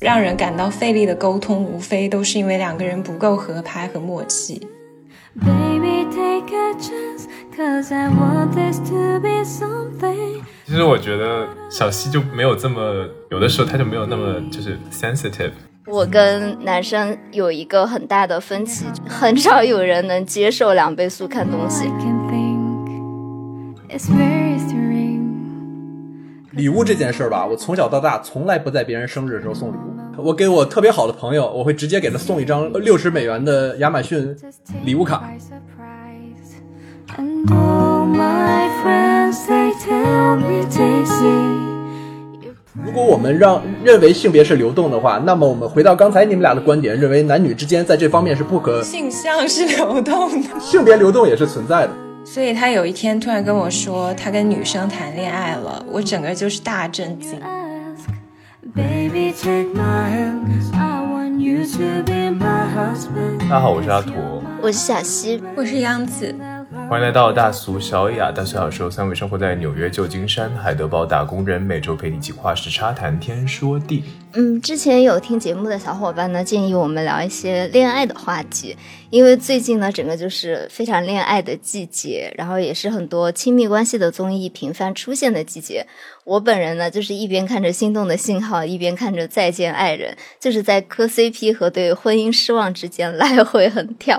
让人感到费力的沟通，无非都是因为两个人不够合拍和默契。其实我觉得小溪就没有这么，有的时候他就没有那么就是 sensitive。我跟男生有一个很大的分歧，很少有人能接受两倍速看东西。礼物这件事儿吧，我从小到大从来不在别人生日的时候送礼物。我给我特别好的朋友，我会直接给他送一张六十美元的亚马逊礼物卡。如果我们让认为性别是流动的话，那么我们回到刚才你们俩的观点，认为男女之间在这方面是不可性向是流动的，性别流动也是存在的。所以他有一天突然跟我说，他跟女生谈恋爱了，我整个就是大震惊。大家好，我是阿驼，我是小溪，我是央子。欢迎来到大俗小雅。大俗小说，三位生活在纽约、旧金山、海德堡打工人，每周陪你一起跨时差谈天说地。嗯，之前有听节目的小伙伴呢，建议我们聊一些恋爱的话题，因为最近呢，整个就是非常恋爱的季节，然后也是很多亲密关系的综艺频繁出现的季节。我本人呢，就是一边看着心动的信号，一边看着再见爱人，就是在磕 CP 和对婚姻失望之间 来回横跳。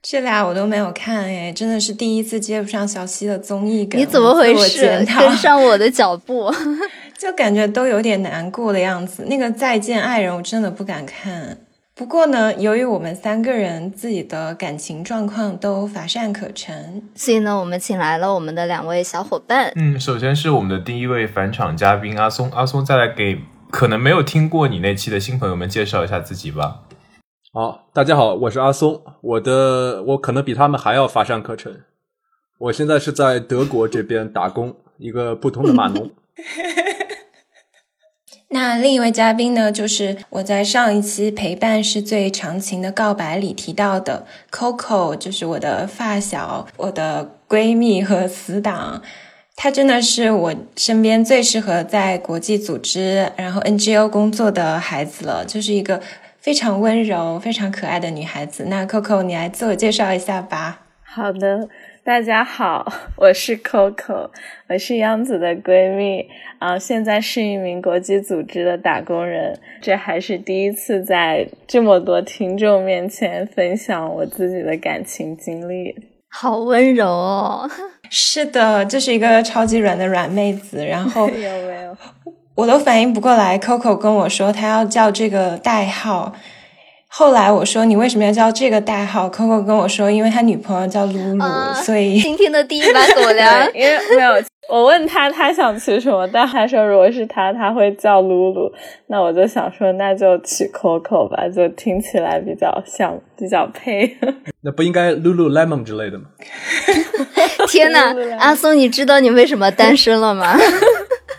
这俩我都没有看哎，真的是第一次接不上小溪的综艺梗。你怎么回事？跟上我的 脚步，就感觉都有点难过的样子。那个再见爱人，我真的不敢看。不过呢，由于我们三个人自己的感情状况都乏善可陈，所以呢，我们请来了我们的两位小伙伴。嗯，首先是我们的第一位返场嘉宾阿松，阿松再来给可能没有听过你那期的新朋友们介绍一下自己吧。好，大家好，我是阿松。我的我可能比他们还要乏善可陈。我现在是在德国这边打工，一个普通的码农。那另一位嘉宾呢，就是我在上一期陪伴是最长情的告白里提到的 Coco，就是我的发小、我的闺蜜和死党。她真的是我身边最适合在国际组织然后 NGO 工作的孩子了，就是一个。非常温柔、非常可爱的女孩子。那 Coco，你来自我介绍一下吧。好的，大家好，我是 Coco，我是央子的闺蜜啊，现在是一名国际组织的打工人。这还是第一次在这么多听众面前分享我自己的感情经历，好温柔哦。是的，这是一个超级软的软妹子。然后 有没有？我都反应不过来，Coco 跟我说他要叫这个代号。后来我说你为什么要叫这个代号？Coco 跟我说，因为他女朋友叫露露，所以今天的第一把狗粮。因为没有，我问他他想取什么，但他说如果是他，他会叫露露。那我就想说，那就取 Coco 吧，就听起来比较像，比较配。那不应该 Lulu Lemon 之类的吗？天哪，阿松，你知道你为什么单身了吗？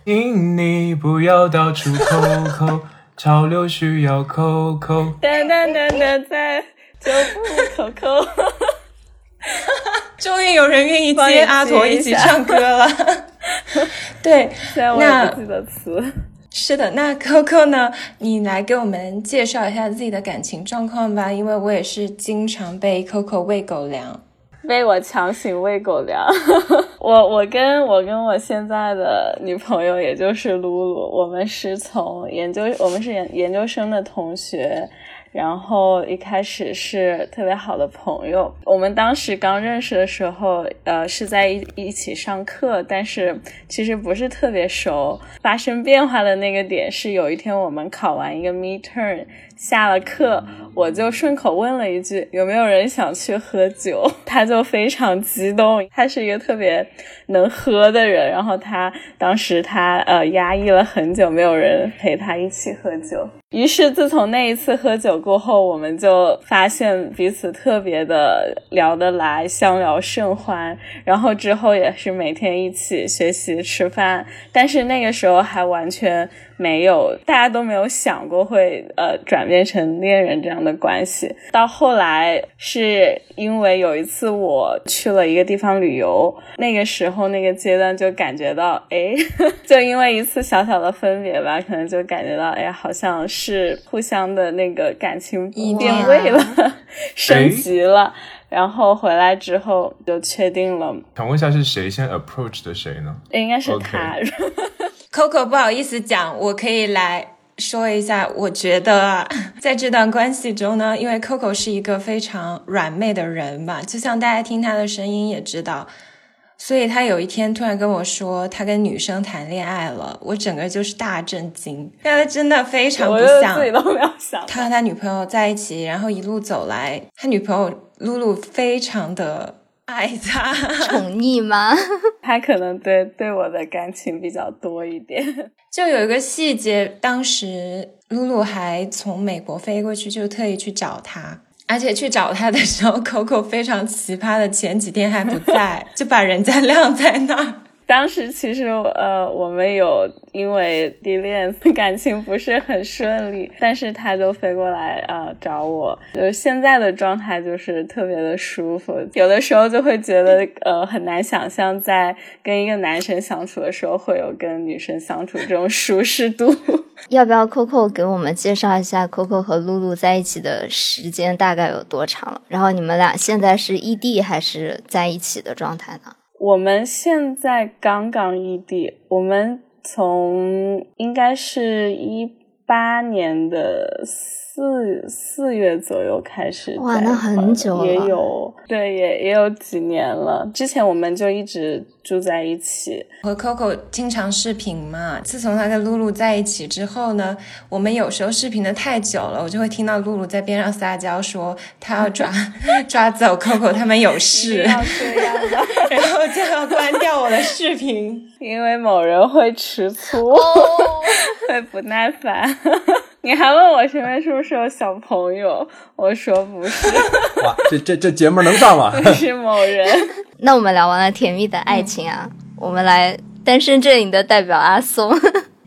请你不要到处抠抠，潮流需要抠抠。噔噔噔噔，在就不抠抠。终于有人愿意接阿驼一起唱歌了。对，那记得词。是的，那 Coco 呢？你来给我们介绍一下自己的感情状况吧，因为我也是经常被 Coco 喂狗粮。被我强行喂狗粮，我我跟我跟我现在的女朋友，也就是露露，我们是从研究，我们是研研究生的同学。然后一开始是特别好的朋友，我们当时刚认识的时候，呃，是在一一起上课，但是其实不是特别熟。发生变化的那个点是有一天我们考完一个 midterm，下了课，我就顺口问了一句有没有人想去喝酒，他就非常激动，他是一个特别能喝的人，然后他当时他呃压抑了很久，没有人陪他一起喝酒。于是，自从那一次喝酒过后，我们就发现彼此特别的聊得来，相聊甚欢。然后之后也是每天一起学习、吃饭，但是那个时候还完全没有，大家都没有想过会呃转变成恋人这样的关系。到后来是因为有一次我去了一个地方旅游，那个时候那个阶段就感觉到，哎，就因为一次小小的分别吧，可能就感觉到，哎，好像是互相的那个感情变味了，升级了。然后回来之后就确定了。想问一下，是谁先 approach 的谁呢？应该是他。Coco 不好意思讲，我可以来说一下。我觉得在这段关系中呢，因为 Coco 是一个非常软妹的人嘛，就像大家听他的声音也知道，所以他有一天突然跟我说他跟女生谈恋爱了，我整个就是大震惊。他真的非常不像，自己都没有想。他和他女朋友在一起，然后一路走来，他女朋友。露露非常的爱他，宠溺吗？他可能对对我的感情比较多一点。就有一个细节，当时露露还从美国飞过去，就特意去找他，而且去找他的时候，Coco 非常奇葩的，前几天还不在，就把人家晾在那儿。当时其实呃，我们有因为地恋感情不是很顺利，但是他就飞过来啊找我，就是现在的状态就是特别的舒服，有的时候就会觉得呃很难想象在跟一个男生相处的时候会有跟女生相处这种舒适度。要不要 Coco 给我们介绍一下 Coco 和露露在一起的时间大概有多长了？然后你们俩现在是异地还是在一起的状态呢？我们现在刚刚异地，我们从应该是一八年的。四四月左右开始，哇，那很久了，也有对，也也有几年了。之前我们就一直住在一起，和 Coco 经常视频嘛。自从他跟露露在一起之后呢，我们有时候视频的太久了，我就会听到露露在边上撒娇说他要抓 抓走 Coco，他们有事，要这样的，然后就要关掉我的视频，因为某人会吃醋，会不耐烦。你还问我身边是不是有小朋友？我说不是。哇，这这这节目能上吗？是某人。那我们聊完了甜蜜的爱情啊，我们来单身阵营的代表阿松，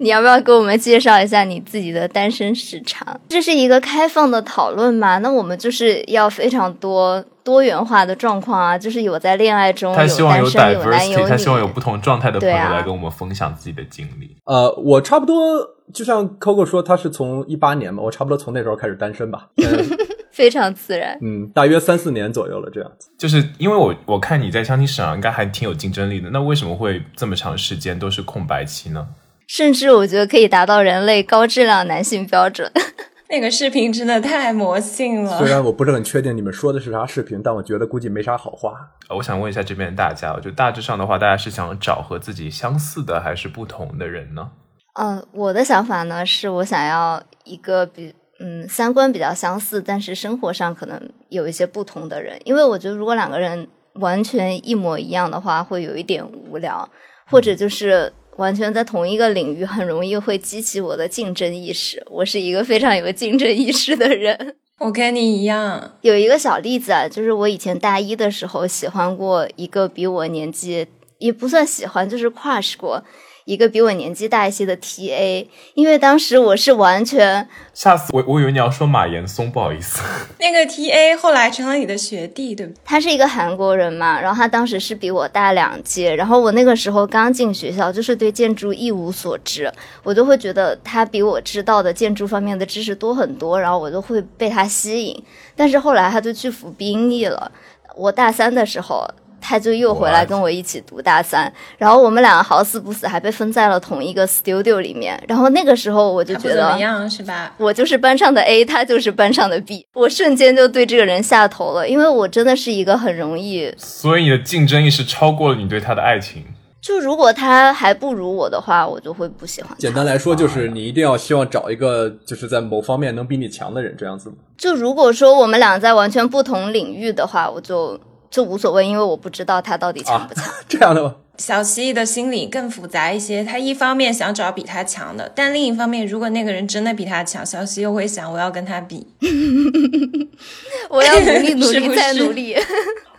你要不要给我们介绍一下你自己的单身时长？这是一个开放的讨论嘛？那我们就是要非常多多元化的状况啊，就是有在恋爱中，他希望有单有男有女，他希望有不同状态的朋友来跟我们分享自己的经历。呃，我差不多。就像 Coco 说，他是从一八年嘛，我差不多从那时候开始单身吧，非常自然。嗯，大约三四年左右了，这样子。就是因为我我看你在相亲市场应该还挺有竞争力的，那为什么会这么长时间都是空白期呢？甚至我觉得可以达到人类高质量男性标准。那个视频真的太魔性了。虽然我不是很确定你们说的是啥视频，但我觉得估计没啥好话。我想问一下这边大家，就大致上的话，大家是想找和自己相似的还是不同的人呢？嗯，我的想法呢，是我想要一个比嗯三观比较相似，但是生活上可能有一些不同的人，因为我觉得如果两个人完全一模一样的话，会有一点无聊，或者就是完全在同一个领域，很容易会激起我的竞争意识。我是一个非常有竞争意识的人。我跟你一样，有一个小例子啊，就是我以前大一的时候喜欢过一个比我年纪也不算喜欢，就是 crush 过。一个比我年纪大一些的 T A，因为当时我是完全吓死我，我以为你要说马岩松，不好意思。那个 T A 后来成了你的学弟，对不对？他是一个韩国人嘛，然后他当时是比我大两届，然后我那个时候刚进学校，就是对建筑一无所知，我就会觉得他比我知道的建筑方面的知识多很多，然后我就会被他吸引。但是后来他就去服兵役了，我大三的时候。他就又回来跟我一起读大三，然后我们两个好死不死还被分在了同一个 studio 里面。然后那个时候我就觉得怎么样是吧？我就是班上的 A，他就是班上的 B，我瞬间就对这个人下头了，因为我真的是一个很容易。所以你的竞争意识超过了你对他的爱情。就如果他还不如我的话，我就会不喜欢。简单来说，就是你一定要希望找一个就是在某方面能比你强的人，这样子吗？就如果说我们俩在完全不同领域的话，我就。就无所谓，因为我不知道他到底强不强。这样的吗？小蜥蜴的心理更复杂一些，他一方面想找比他强的，但另一方面，如果那个人真的比他强，小蜥又会想我要跟他比，我要努力 努力再努力。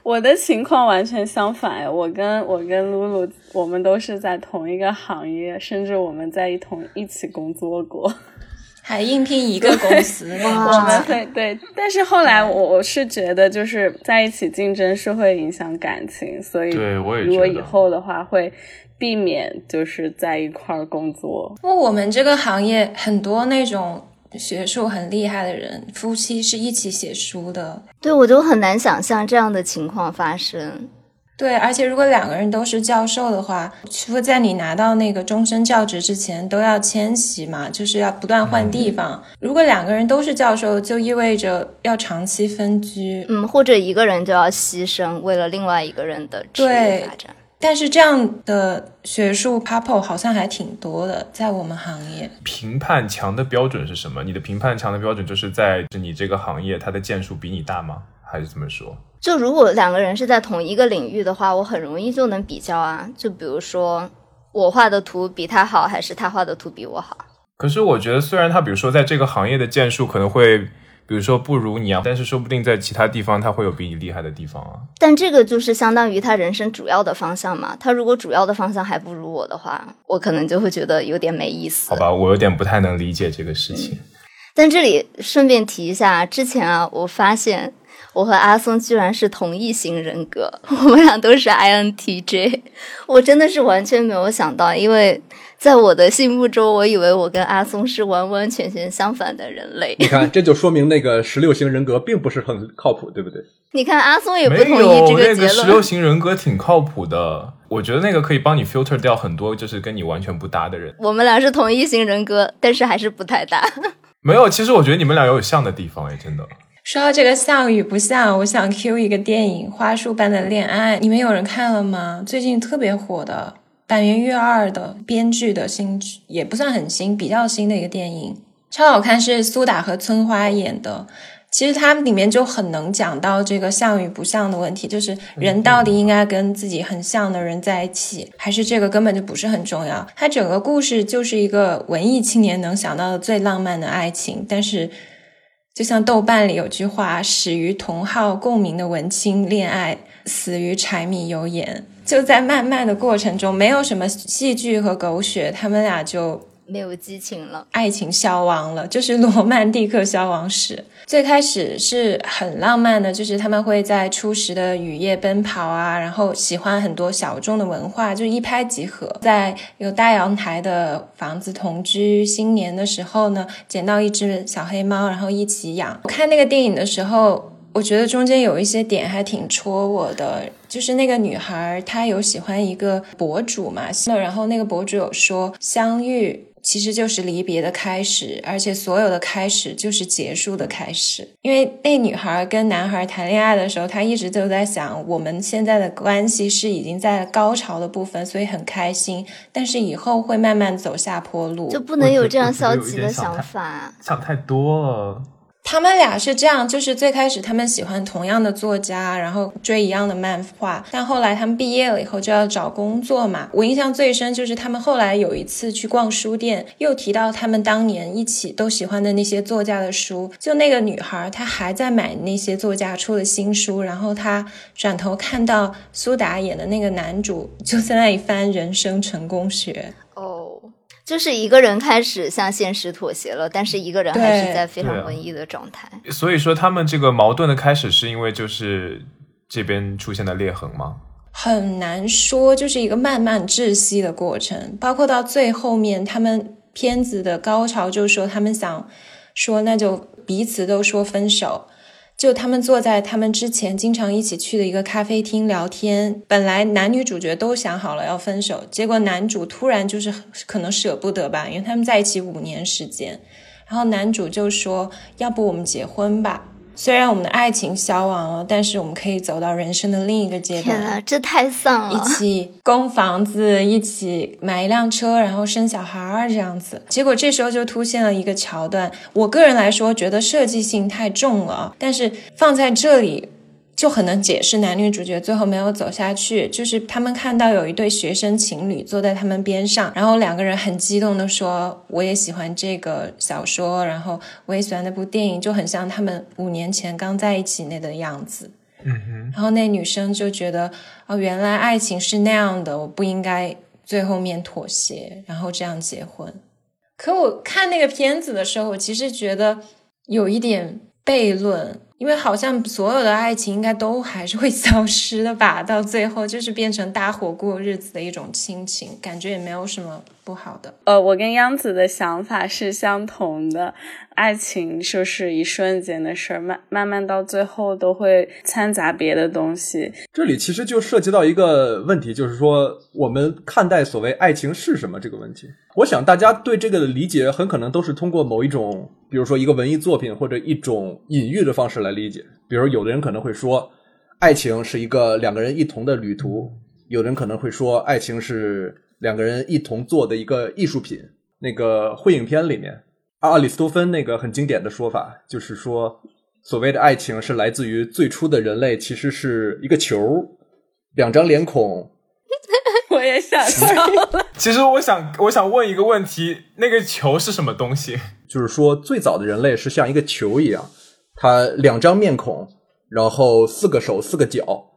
我的情况完全相反，我跟我跟露露，我们都是在同一个行业，甚至我们在一同一起工作过。还应聘一个公司，我们会对，但是后来我我是觉得，就是在一起竞争是会影响感情，所以对我也如果以后的话会避免就是在一块儿工作。因为我们这个行业很多那种学术很厉害的人，夫妻是一起写书的，对我就很难想象这样的情况发生。对，而且如果两个人都是教授的话，除了在你拿到那个终身教职之前都要迁徙嘛，就是要不断换地方。如果两个人都是教授，就意味着要长期分居，嗯，或者一个人就要牺牲，为了另外一个人的职业发展。但是这样的学术 couple 好像还挺多的，在我们行业。评判强的标准是什么？你的评判强的标准就是在你这个行业，它的建树比你大吗？还是怎么说？就如果两个人是在同一个领域的话，我很容易就能比较啊。就比如说，我画的图比他好，还是他画的图比我好？可是我觉得，虽然他比如说在这个行业的建树可能会，比如说不如你啊，但是说不定在其他地方他会有比你厉害的地方啊。但这个就是相当于他人生主要的方向嘛。他如果主要的方向还不如我的话，我可能就会觉得有点没意思。好吧，我有点不太能理解这个事情。但这里顺便提一下，之前啊，我发现。我和阿松居然是同一型人格，我们俩都是 INTJ，我真的是完全没有想到，因为在我的心目中，我以为我跟阿松是完完全全相反的人类。你看，这就说明那个十六型人格并不是很靠谱，对不对？你看阿松也不同意这个结论。十六型人格挺靠谱的，我觉得那个可以帮你 filter 掉很多就是跟你完全不搭的人。我们俩是同一型人格，但是还是不太搭。没有，其实我觉得你们俩有像的地方，哎，真的。说到这个像与不像，我想 Q 一个电影《花束般的恋爱》，你们有人看了吗？最近特别火的板垣月二的编剧的新，也不算很新，比较新的一个电影，超好看，是苏打和村花演的。其实它里面就很能讲到这个像与不像的问题，就是人到底应该跟自己很像的人在一起，还是这个根本就不是很重要。它整个故事就是一个文艺青年能想到的最浪漫的爱情，但是。就像豆瓣里有句话：“始于同好共鸣的文青恋爱，死于柴米油盐。”就在慢慢的过程中，没有什么戏剧和狗血，他们俩就。没有激情了，爱情消亡了，就是罗曼蒂克消亡史。最开始是很浪漫的，就是他们会在初时的雨夜奔跑啊，然后喜欢很多小众的文化，就一拍即合。在有大阳台的房子同居，新年的时候呢，捡到一只小黑猫，然后一起养。我看那个电影的时候，我觉得中间有一些点还挺戳我的，就是那个女孩她有喜欢一个博主嘛，然后那个博主有说相遇。其实就是离别的开始，而且所有的开始就是结束的开始。因为那女孩跟男孩谈恋爱的时候，她一直都在想，我们现在的关系是已经在高潮的部分，所以很开心。但是以后会慢慢走下坡路，就不能有这样消极的想法，想太多了。他们俩是这样，就是最开始他们喜欢同样的作家，然后追一样的漫画，但后来他们毕业了以后就要找工作嘛。我印象最深就是他们后来有一次去逛书店，又提到他们当年一起都喜欢的那些作家的书。就那个女孩，她还在买那些作家出的新书，然后她转头看到苏打演的那个男主就在那里翻人生成功学。哦就是一个人开始向现实妥协了，但是一个人还是在非常文艺的状态。所以说，他们这个矛盾的开始是因为就是这边出现的裂痕吗？很难说，就是一个慢慢窒息的过程。包括到最后面，他们片子的高潮就是说，他们想说，那就彼此都说分手。就他们坐在他们之前经常一起去的一个咖啡厅聊天，本来男女主角都想好了要分手，结果男主突然就是可能舍不得吧，因为他们在一起五年时间，然后男主就说：“要不我们结婚吧。”虽然我们的爱情消亡了，但是我们可以走到人生的另一个阶段。天啊，这太丧了！一起供房子，一起买一辆车，然后生小孩儿这样子。结果这时候就出现了一个桥段，我个人来说觉得设计性太重了，但是放在这里。就很能解释男女主角最后没有走下去，就是他们看到有一对学生情侣坐在他们边上，然后两个人很激动的说：“我也喜欢这个小说，然后我也喜欢那部电影，就很像他们五年前刚在一起那的样子。”嗯哼，然后那女生就觉得哦，原来爱情是那样的，我不应该最后面妥协，然后这样结婚。可我看那个片子的时候，我其实觉得有一点悖论，因为好像所有的爱情应该都还是会消失的吧，到最后就是变成搭伙过日子的一种亲情，感觉也没有什么不好的。呃，我跟央子的想法是相同的。爱情就是一瞬间的事儿，慢慢慢到最后都会掺杂别的东西。这里其实就涉及到一个问题，就是说我们看待所谓爱情是什么这个问题。我想大家对这个的理解很可能都是通过某一种，比如说一个文艺作品或者一种隐喻的方式来理解。比如有的人可能会说，爱情是一个两个人一同的旅途；有人可能会说，爱情是两个人一同做的一个艺术品。那个会影片里面。阿里斯多芬那个很经典的说法，就是说，所谓的爱情是来自于最初的人类其实是一个球，两张脸孔。我也想到了。其实我想，我想问一个问题：那个球是什么东西？就是说，最早的人类是像一个球一样，它两张面孔，然后四个手、四个脚，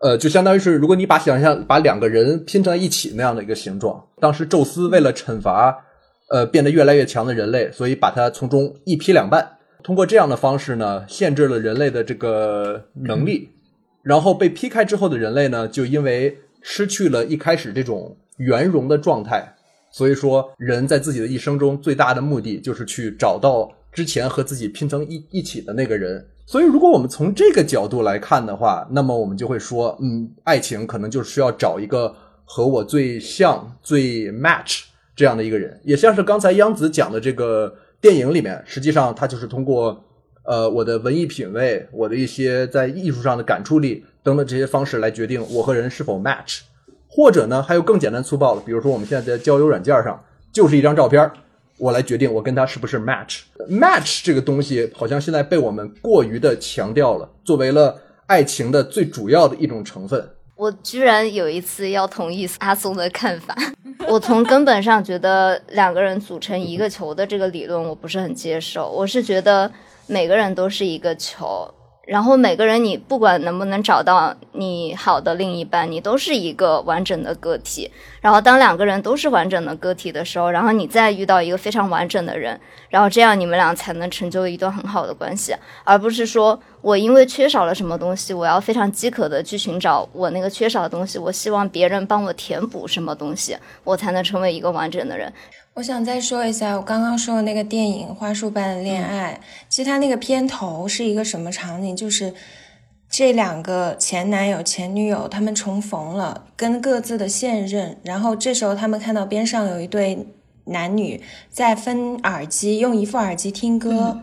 呃，就相当于是如果你把想象把两个人拼在一起那样的一个形状。当时宙斯为了惩罚。呃，变得越来越强的人类，所以把它从中一劈两半。通过这样的方式呢，限制了人类的这个能力。然后被劈开之后的人类呢，就因为失去了一开始这种圆融的状态，所以说人在自己的一生中最大的目的就是去找到之前和自己拼成一一起的那个人。所以，如果我们从这个角度来看的话，那么我们就会说，嗯，爱情可能就是需要找一个和我最像、最 match。这样的一个人，也像是刚才央子讲的这个电影里面，实际上他就是通过，呃，我的文艺品味，我的一些在艺术上的感触力等等这些方式来决定我和人是否 match，或者呢，还有更简单粗暴的，比如说我们现在在交友软件上，就是一张照片，我来决定我跟他是不是 match。match 这个东西好像现在被我们过于的强调了，作为了爱情的最主要的一种成分。我居然有一次要同意阿松的看法，我从根本上觉得两个人组成一个球的这个理论我不是很接受，我是觉得每个人都是一个球。然后每个人，你不管能不能找到你好的另一半，你都是一个完整的个体。然后当两个人都是完整的个体的时候，然后你再遇到一个非常完整的人，然后这样你们俩才能成就一段很好的关系，而不是说我因为缺少了什么东西，我要非常饥渴的去寻找我那个缺少的东西，我希望别人帮我填补什么东西，我才能成为一个完整的人。我想再说一下，我刚刚说的那个电影《花束般的恋爱》，其实它那个片头是一个什么场景？就是这两个前男友、前女友他们重逢了，跟各自的现任，然后这时候他们看到边上有一对男女在分耳机，用一副耳机听歌，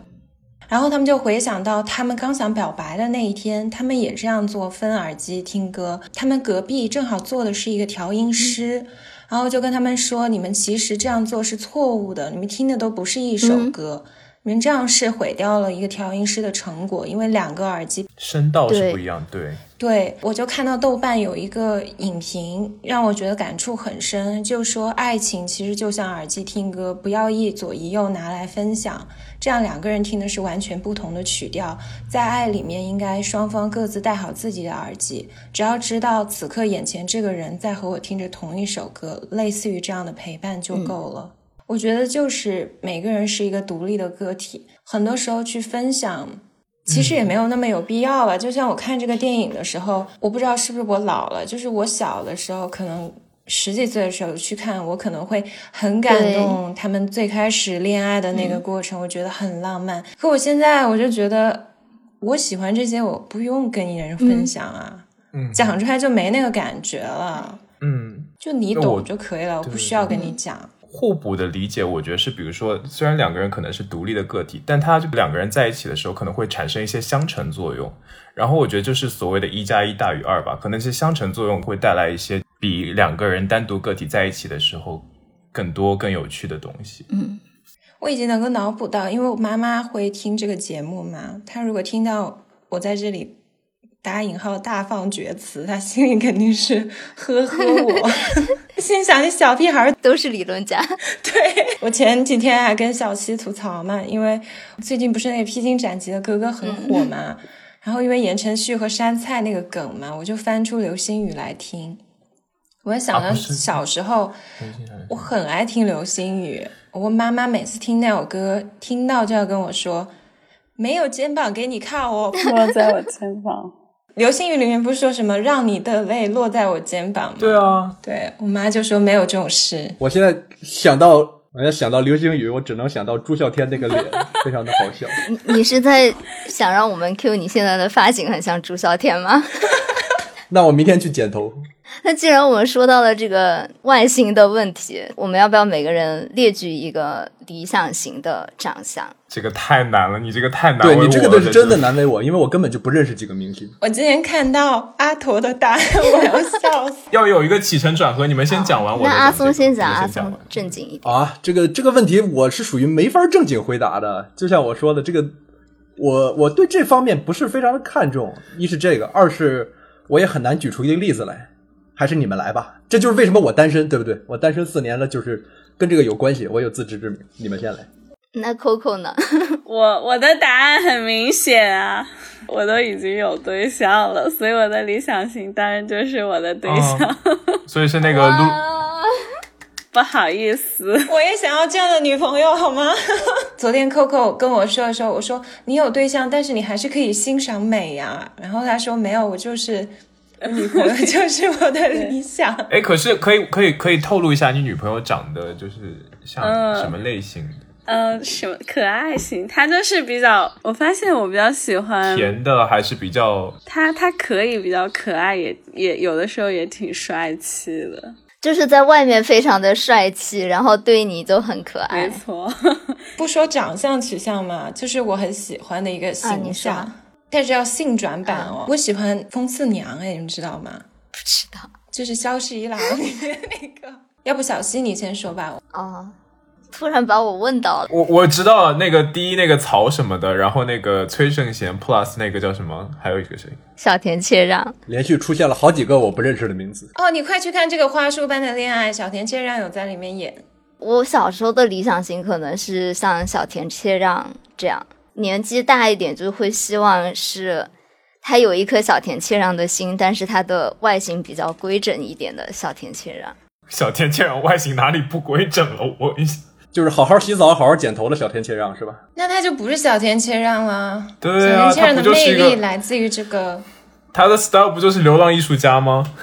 然后他们就回想到他们刚想表白的那一天，他们也这样做，分耳机听歌，他们隔壁正好坐的是一个调音师。然后就跟他们说，你们其实这样做是错误的，你们听的都不是一首歌，你们这样是毁掉了一个调音师的成果，因为两个耳机声道是不一样，对。对，我就看到豆瓣有一个影评，让我觉得感触很深，就说爱情其实就像耳机听歌，不要一左一右拿来分享，这样两个人听的是完全不同的曲调。在爱里面，应该双方各自戴好自己的耳机，只要知道此刻眼前这个人在和我听着同一首歌，类似于这样的陪伴就够了。我觉得就是每个人是一个独立的个体，很多时候去分享。其实也没有那么有必要吧。就像我看这个电影的时候，我不知道是不是我老了，就是我小的时候，可能十几岁的时候去看，我可能会很感动他们最开始恋爱的那个过程，我觉得很浪漫。可我现在我就觉得，我喜欢这些，我不用跟人分享啊，嗯讲出来就没那个感觉了。嗯，就你懂就可以了，我不需要跟你讲。互补的理解，我觉得是，比如说，虽然两个人可能是独立的个体，但他就两个人在一起的时候，可能会产生一些相乘作用。然后我觉得就是所谓的“一加一大于二”吧，可能是相乘作用会带来一些比两个人单独个体在一起的时候更多更有趣的东西。嗯，我已经能够脑补到，因为我妈妈会听这个节目嘛，她如果听到我在这里。打引号大放厥词，他心里肯定是呵呵我，心想你小屁孩都是理论家。对我前几天还跟小七吐槽嘛，因为最近不是那个披荆斩棘的哥哥很火嘛。然后因为言承旭和杉菜那个梗嘛，我就翻出流星雨来听。我也想到小时候，我很爱听流星雨。我妈妈每次听那首歌，听到就要跟我说：“没有肩膀给你靠哦。落在我肩膀。”流星雨里面不是说什么让你的泪落在我肩膀吗？对啊，对我妈就说没有这种事。我现在想到，我要想到流星雨，我只能想到朱孝天那个脸，非常的好笑。你你是在想让我们 Q 你现在的发型很像朱孝天吗？那我明天去剪头。那既然我们说到了这个外形的问题，我们要不要每个人列举一个理想型的长相？这个太难了，你这个太难为对你这个我了的是真的难为我，因为我根本就不认识几个明星。我今天看到阿驼的答案，我要笑死。要有一个起承转合，你们先讲完，我再那阿松讲这个先讲，阿。松正经一点。啊，这个这个问题我是属于没法正经回答的。就像我说的，这个我我对这方面不是非常的看重。一是这个，二是我也很难举出一个例子来。还是你们来吧，这就是为什么我单身，对不对？我单身四年了，就是跟这个有关系。我有自知之明，你们先来。那 Coco 呢？我我的答案很明显啊，我都已经有对象了，所以我的理想型当然就是我的对象。所以是那个露，啊不好意思，我也想要这样的女朋友，好吗？昨天 Coco 跟我说的时候，我说你有对象，但是你还是可以欣赏美呀。然后他说没有，我就是我女朋友 就是我的理想。哎，可是可以可以可以透露一下，你女朋友长得就是像嗯什么类型？嗯、什么可爱型？她就是比较，我发现我比较喜欢甜的还是比较她她可以比较可爱，也也有的时候也挺帅气的，就是在外面非常的帅气，然后对你都很可爱没。错。不说长相取向嘛，就是我很喜欢的一个形象，说但是要性转版哦。我喜欢风四娘，哎，你们知道吗？不知道就是《萧十一郎》里面那个。要不小溪你先说吧。哦，突然把我问到了。我我知道那个第一那个曹什么的，然后那个崔胜贤 plus 那个叫什么，还有一个谁？小田切让，连续出现了好几个我不认识的名字。哦，你快去看这个《花束般的恋爱》，小田切让有在里面演。我小时候的理想型可能是像小田切让这样，年纪大一点就会希望是他有一颗小田切让的心，但是他的外形比较规整一点的小田切让。小田切让外形哪里不规整了？我就是好好洗澡、好好剪头的小田切让是吧？那他就不是小田切让了。对啊，他小田切让的魅力来自于这个。他的 style 不就是流浪艺术家吗？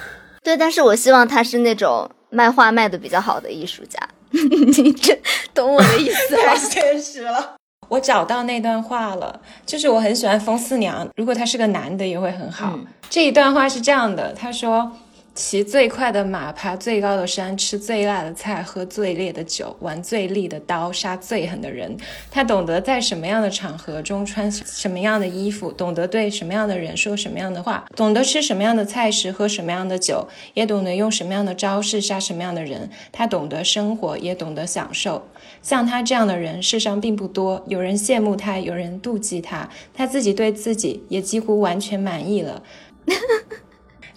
对，但是我希望他是那种卖画卖的比较好的艺术家。你这懂我的意思吗太？现实了。我找到那段话了，就是我很喜欢风四娘，如果他是个男的也会很好。嗯这一段话是这样的，他说：“骑最快的马，爬最高的山，吃最辣的菜，喝最烈的酒，玩最利的刀，杀最狠的人。他懂得在什么样的场合中穿什么样的衣服，懂得对什么样的人说什么样的话，懂得吃什么样的菜时，喝什么样的酒，也懂得用什么样的招式杀什么样的人。他懂得生活，也懂得享受。像他这样的人，世上并不多。有人羡慕他，有人妒忌他，他自己对自己也几乎完全满意了。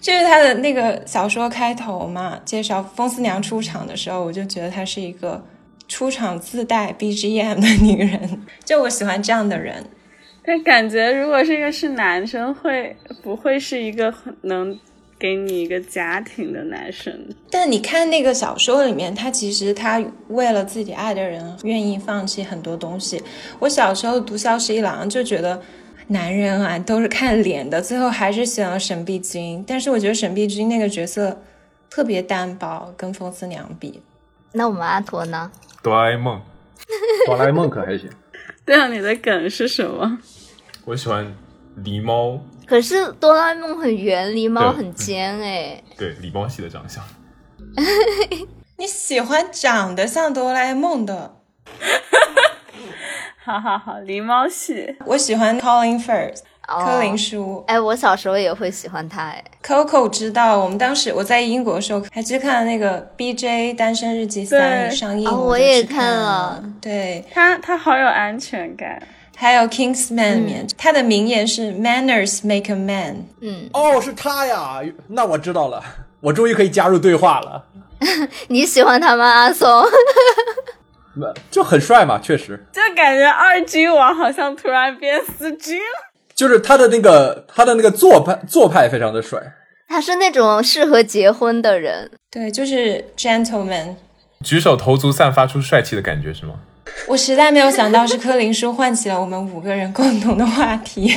这是他的那个小说开头嘛，介绍风四娘出场的时候，我就觉得她是一个出场自带 BGM 的女人，就我喜欢这样的人。但感觉如果这个是男生，会不会是一个很能给你一个家庭的男生？但你看那个小说里面，他其实他为了自己爱的人，愿意放弃很多东西。我小时候读《萧十一郎》就觉得。男人啊，都是看脸的，最后还是选了沈碧君。但是我觉得沈碧君那个角色特别单薄，跟风四娘比。那我们阿驼呢？哆啦 A 梦，哆啦 A 梦可还行。对啊，你的梗是什么？我喜欢狸猫，可是哆啦 A 梦很圆，狸猫很尖哎。对狸猫系的长相。你喜欢长得像哆啦 A 梦的？好好好，狸猫系。我喜欢 Colin Firth，、哦柯林叔。哎，我小时候也会喜欢他哎。Coco 知道，我们当时我在英国的时候还去看了那个 BJ 单身日记三上映，哦我也看了。对，他他好有安全感。还有 Kingsman 里面，他的名言是 “Manners make a man”。嗯，哦，是他呀，那我知道了，我终于可以加入对话了。你喜欢他吗，阿松？就很帅嘛，确实。就感觉二军王好像突然变四军了。就是他的那个他的那个做派做派非常的帅。他是那种适合结婚的人，对，就是 gentleman。举手投足散发出帅气的感觉是吗？我实在没有想到是柯林叔唤起了我们五个人共同的话题。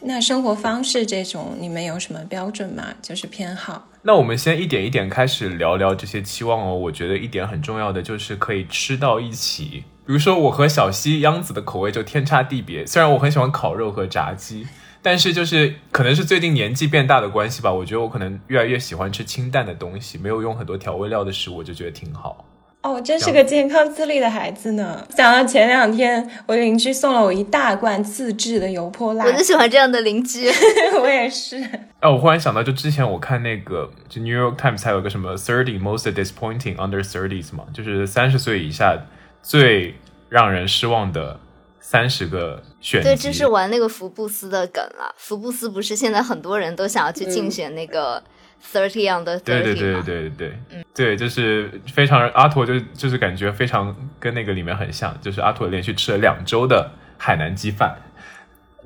那生活方式这种，你们有什么标准吗？就是偏好。那我们先一点一点开始聊聊这些期望哦。我觉得一点很重要的就是可以吃到一起。比如说我和小西、央子的口味就天差地别。虽然我很喜欢烤肉和炸鸡，但是就是可能是最近年纪变大的关系吧，我觉得我可能越来越喜欢吃清淡的东西，没有用很多调味料的食物，我就觉得挺好。哦，真是个健康自律的孩子呢。想到前两天我邻居送了我一大罐自制的油泼辣，我就喜欢这样的邻居。我也是。哎，我忽然想到，就之前我看那个，就 New York Times 还有个什么 Thirty Most Disappointing Under Thirties 嘛，就是三十岁以下最让人失望的三十个选对，这是玩那个福布斯的梗了。福布斯不是现在很多人都想要去竞选那个。Thirty on the thirty 对对对对对对，嗯，对，就是非常阿拓就就是感觉非常跟那个里面很像，就是阿拓连续吃了两周的海南鸡饭，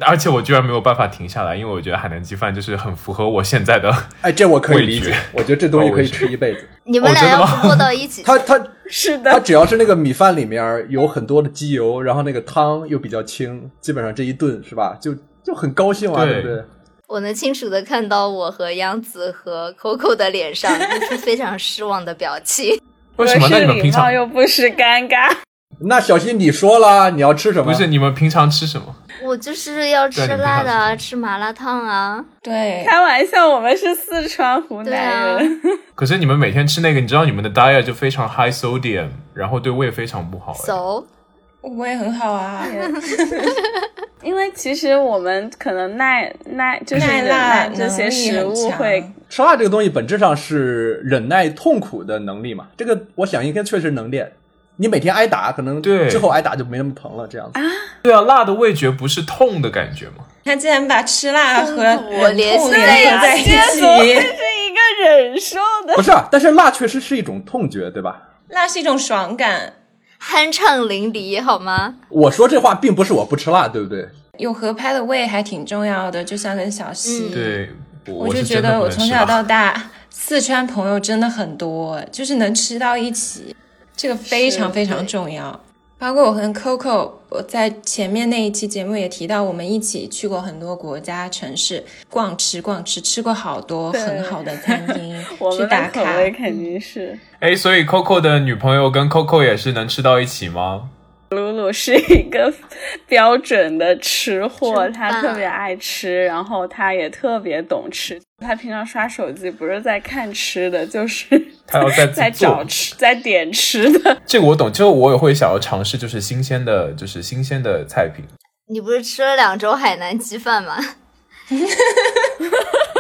而且我居然没有办法停下来，因为我觉得海南鸡饭就是很符合我现在的，哎，这我可以理解，我觉得这东西可以吃一辈子。你们俩要不过到一起？他他是的，他只要是那个米饭里面有很多的鸡油，然后那个汤又比较清，基本上这一顿是吧，就就很高兴啊，对不对？我能清楚的看到我和杨子和 Coco 的脸上露出 非常失望的表情。为什么？那你们平常又不是尴尬？那小新你说了你要吃什么？不是你们平常吃什么？我就是要吃辣的，吃麻辣烫啊。对，开玩笑，我们是四川湖南人。可是你们每天吃那个，你知道你们的 diet 就非常 high sodium，然后对胃非常不好。So，我也很好啊。因为其实我们可能耐耐就是耐辣这些食物会吃辣这个东西本质上是忍耐痛苦的能力嘛，这个我想应该确实能练。你每天挨打，可能对之后挨打就没那么疼了。这样子啊，对啊，辣的味觉不是痛的感觉吗？他竟然把吃辣和我联系在一起，这是一个忍受的。不是啊，但是辣确实是一种痛觉，对吧？辣是一种爽感。酣畅淋漓，好吗？我说这话并不是我不吃辣，对不对？有合拍的胃还挺重要的，就像跟小溪。对，我就觉得我从小到大，四川朋友真的很多，就是能吃到一起，这个非常非常重要。包括我和 Coco，我在前面那一期节目也提到，我们一起去过很多国家城市逛吃逛吃，吃过好多很好的餐厅，去打卡。肯定是。哎，所以 Coco 的女朋友跟 Coco 也是能吃到一起吗？露露是一个标准的吃货，她特别爱吃，然后她也特别懂吃。她平常刷手机不是在看吃的，就是 她要在在找吃，在点吃的。这个我懂，就我也会想要尝试，就是新鲜的，就是新鲜的菜品。你不是吃了两周海南鸡饭吗？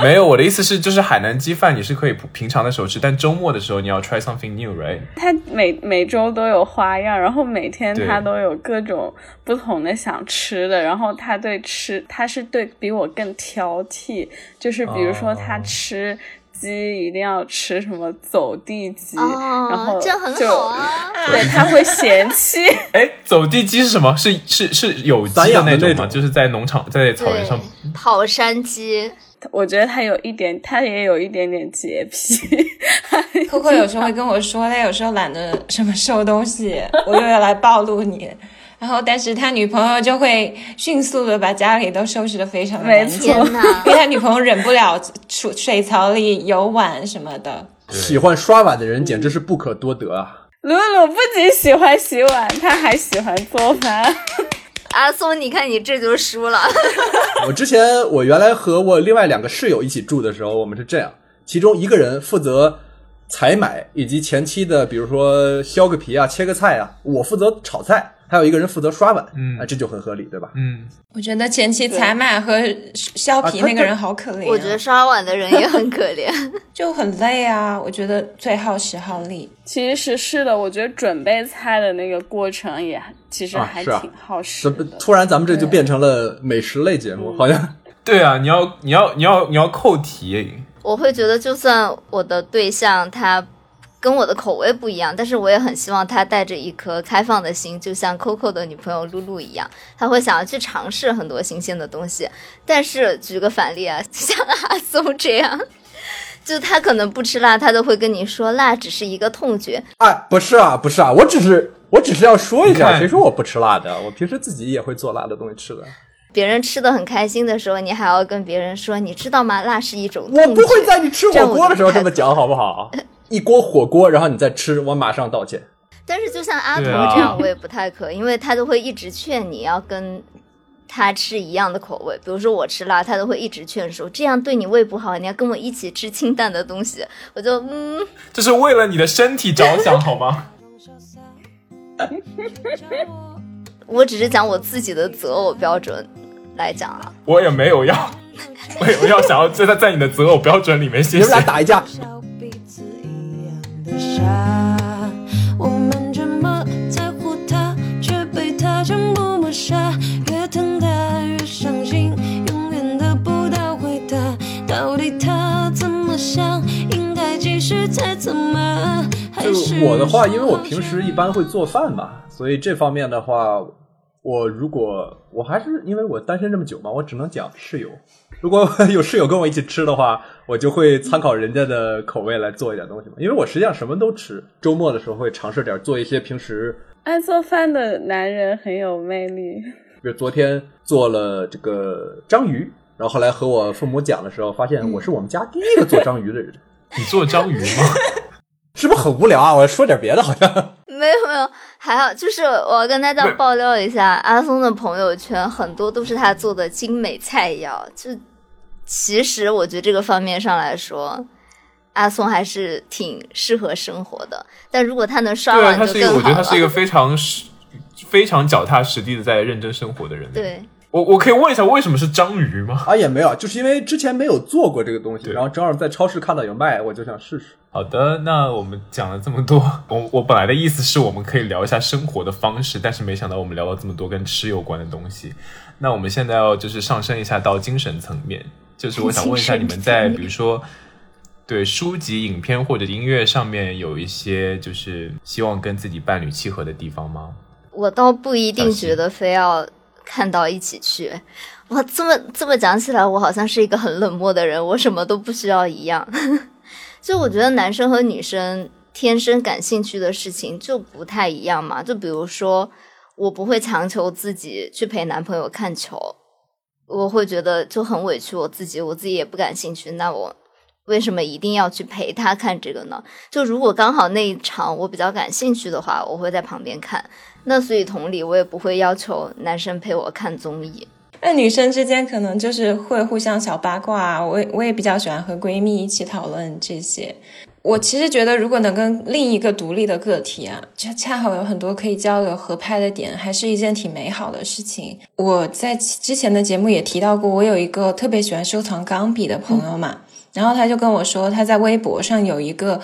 没有，我的意思是，就是海南鸡饭你是可以平常的时候吃，但周末的时候你要 try something new，right？他每每周都有花样，然后每天他都有各种不同的想吃的，然后他对吃他是对比我更挑剔，就是比如说他吃鸡一定要吃什么走地鸡，然后这很好啊，对他会嫌弃。哎，走地鸡是什么？是是是有鸡的那种吗？就是在农场在草原上跑山鸡。我觉得他有一点，他也有一点点洁癖。Coco 有时候会跟我说，他有时候懒得什么收东西，我又要来暴露你。然后，但是他女朋友就会迅速的把家里都收拾的非常干净，因为他女朋友忍不了水水槽里有碗什么的。喜欢刷碗的人简直是不可多得啊！露露不仅喜欢洗碗，他还喜欢做饭。阿松，你看你这就输了。我之前我原来和我另外两个室友一起住的时候，我们是这样，其中一个人负责采买以及前期的，比如说削个皮啊、切个菜啊，我负责炒菜。还有一个人负责刷碗，嗯，啊，这就很合理，对吧？嗯，我觉得前期采买和削皮那个人好可怜。我觉得刷碗的人也很可怜，就很累啊。我觉得最耗时耗力。其实是的，我觉得准备菜的那个过程也其实还挺耗时的。突然咱们这就变成了美食类节目，好像。对啊，你要你要你要你要扣题。我会觉得，就算我的对象他。跟我的口味不一样，但是我也很希望他带着一颗开放的心，就像 Coco 的女朋友露露一样，他会想要去尝试很多新鲜的东西。但是举个反例啊，像阿松这样，就他可能不吃辣，他都会跟你说辣只是一个痛觉。哎，不是啊，不是啊，我只是我只是要说一下，谁说我不吃辣的？我平时自己也会做辣的东西吃的。别人吃的很开心的时候，你还要跟别人说，你知道吗？辣是一种痛觉。我不会在你吃火锅的时候这么讲，好不好？一锅火锅，然后你再吃，我马上道歉。但是就像阿童这样，我也不太可，因为他都会一直劝你要跟他吃一样的口味。比如说我吃辣，他都会一直劝说，这样对你胃不好，你要跟我一起吃清淡的东西。我就嗯，这是为了你的身体着想，好吗？我只是讲我自己的择偶标准来讲啊。我也没有要，我也没有想要在在在你的择偶标准里面，谢你们俩。打一架，傻，我们这么在乎他，却被他全部抹杀。越疼他越伤心，永远得不到回答。到底他怎么想？应该是我的话，因为我平时一般会做饭嘛，所以这方面的话，我如果我还是因为我单身这么久嘛，我只能讲室友。如果有室友跟我一起吃的话，我就会参考人家的口味来做一点东西嘛。因为我实际上什么都吃，周末的时候会尝试点做一些平时，爱做饭的男人很有魅力。比如昨天做了这个章鱼，然后后来和我父母讲的时候，发现我是我们家第一个做章鱼的人，你做章鱼吗？是不是很无聊啊？我要说点别的，好像。没有没有，还好，就是我要跟大家爆料一下，阿松的朋友圈很多都是他做的精美菜肴。就其实我觉得这个方面上来说，阿松还是挺适合生活的。但如果他能刷对啊，碗就他是一个，更好了。我觉得他是一个非常实非常脚踏实地的在认真生活的人。，对，我我可以问一下，为什么是章鱼吗？啊，也没有，就是因为之前没有做过这个东西，对然后正好在超市看到有卖，我就想试试。好的，那我们讲了这么多，我我本来的意思是我们可以聊一下生活的方式，但是没想到我们聊了这么多跟吃有关的东西。那我们现在要就是上升一下到精神层面，就是我想问一下你们在 比如说对书籍、影片或者音乐上面有一些就是希望跟自己伴侣契合的地方吗？我倒不一定觉得非要看到一起去。哇，这么这么讲起来，我好像是一个很冷漠的人，我什么都不需要一样。就我觉得男生和女生天生感兴趣的事情就不太一样嘛。就比如说，我不会强求自己去陪男朋友看球，我会觉得就很委屈我自己，我自己也不感兴趣，那我为什么一定要去陪他看这个呢？就如果刚好那一场我比较感兴趣的话，我会在旁边看。那所以同理，我也不会要求男生陪我看综艺。那女生之间可能就是会互相小八卦，我我也比较喜欢和闺蜜一起讨论这些。我其实觉得，如果能跟另一个独立的个体啊，恰恰好有很多可以交流合拍的点，还是一件挺美好的事情。我在之前的节目也提到过，我有一个特别喜欢收藏钢笔的朋友嘛，然后他就跟我说，他在微博上有一个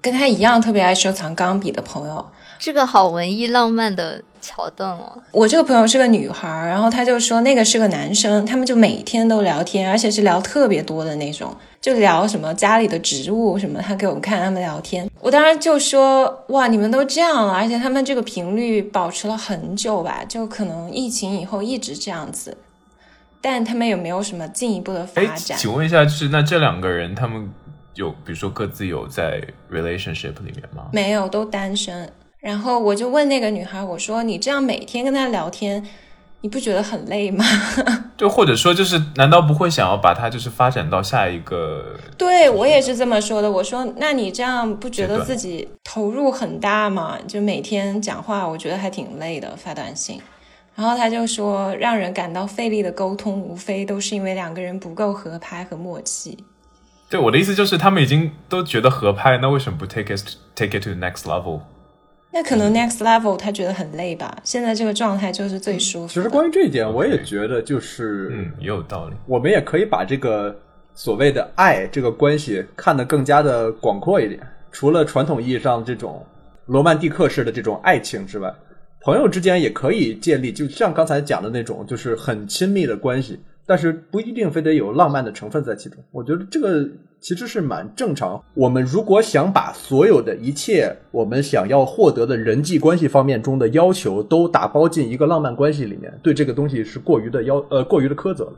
跟他一样特别爱收藏钢笔的朋友，这个好文艺浪漫的桥段哦。我这个朋友是个女孩儿，然后她就说那个是个男生，他们就每天都聊天，而且是聊特别多的那种，就聊什么家里的植物什么，他给我们看他们聊天。我当时就说哇，你们都这样了，而且他们这个频率保持了很久吧，就可能疫情以后一直这样子，但他们有没有什么进一步的发哎，展？请问一下，就是那这两个人他们有比如说各自有在 relationship 里面吗？没有，都单身。然后我就问那个女孩，我说你这样每天跟他聊天，你不觉得很累吗？就或者说就是难道不会想要把它就是发展到下一个？对我也是这么说的。我说，那你这样不觉得自己投入很大吗？就每天讲话，我觉得还挺累的，发短信。然后他就说，让人感到费力的沟通，无非都是因为两个人不够合拍和默契。对我的意思就是他们已经都觉得合拍，那为什么不 take it take it to the next level？那可能 next level 他觉得很累吧？现在这个状态就是最舒服。其实关于这一点，我也觉得就是，嗯，也有道理。我们也可以把这个所谓的爱这个关系看得更加的广阔一点。除了传统意义上这种罗曼蒂克式的这种爱情之外，朋友之间也可以建立，就像刚才讲的那种，就是很亲密的关系，但是不一定非得有浪漫的成分在其中。我觉得这个其实是蛮正常。我们如果想把所有的一切我们想要获得的人际关系方面中的要求都打包进一个浪漫关系里面，对这个东西是过于的要呃过于的苛责了。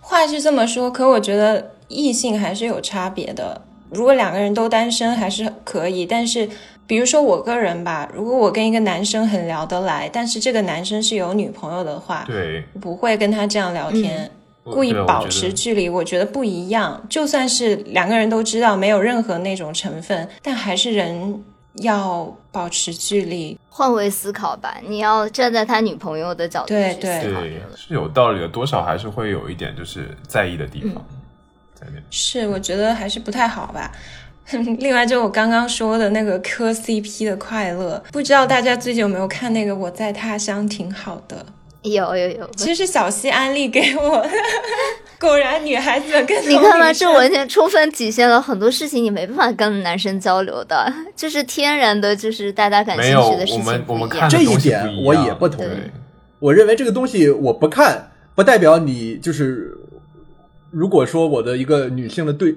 话是这么说，可我觉得异性还是有差别的。如果两个人都单身还是可以，但是比如说我个人吧，如果我跟一个男生很聊得来，但是这个男生是有女朋友的话，对，不会跟他这样聊天，我故意保持距离，我觉得不一样。就算是两个人都知道没有任何那种成分，但还是人要保持距离。换位思考吧，你要站在他女朋友的角度去对对对。是有道理的，多少还是会有一点就是在意的地方在那边。是，我觉得还是不太好吧。另外，就我刚刚说的那个磕 CP 的快乐，不知道大家最近有没有看那个《我在他乡挺好的》？有有有，其实是小西安利给我的。果然，女孩子更 你看吧，这完全充分体现了很多事情你没办法跟男生交流的，就是天然的，就是大家感兴趣的事情我们不一样我们看。这一点我也不同意我认为这个东西我不看，不代表你就是，如果说我的一个女性的对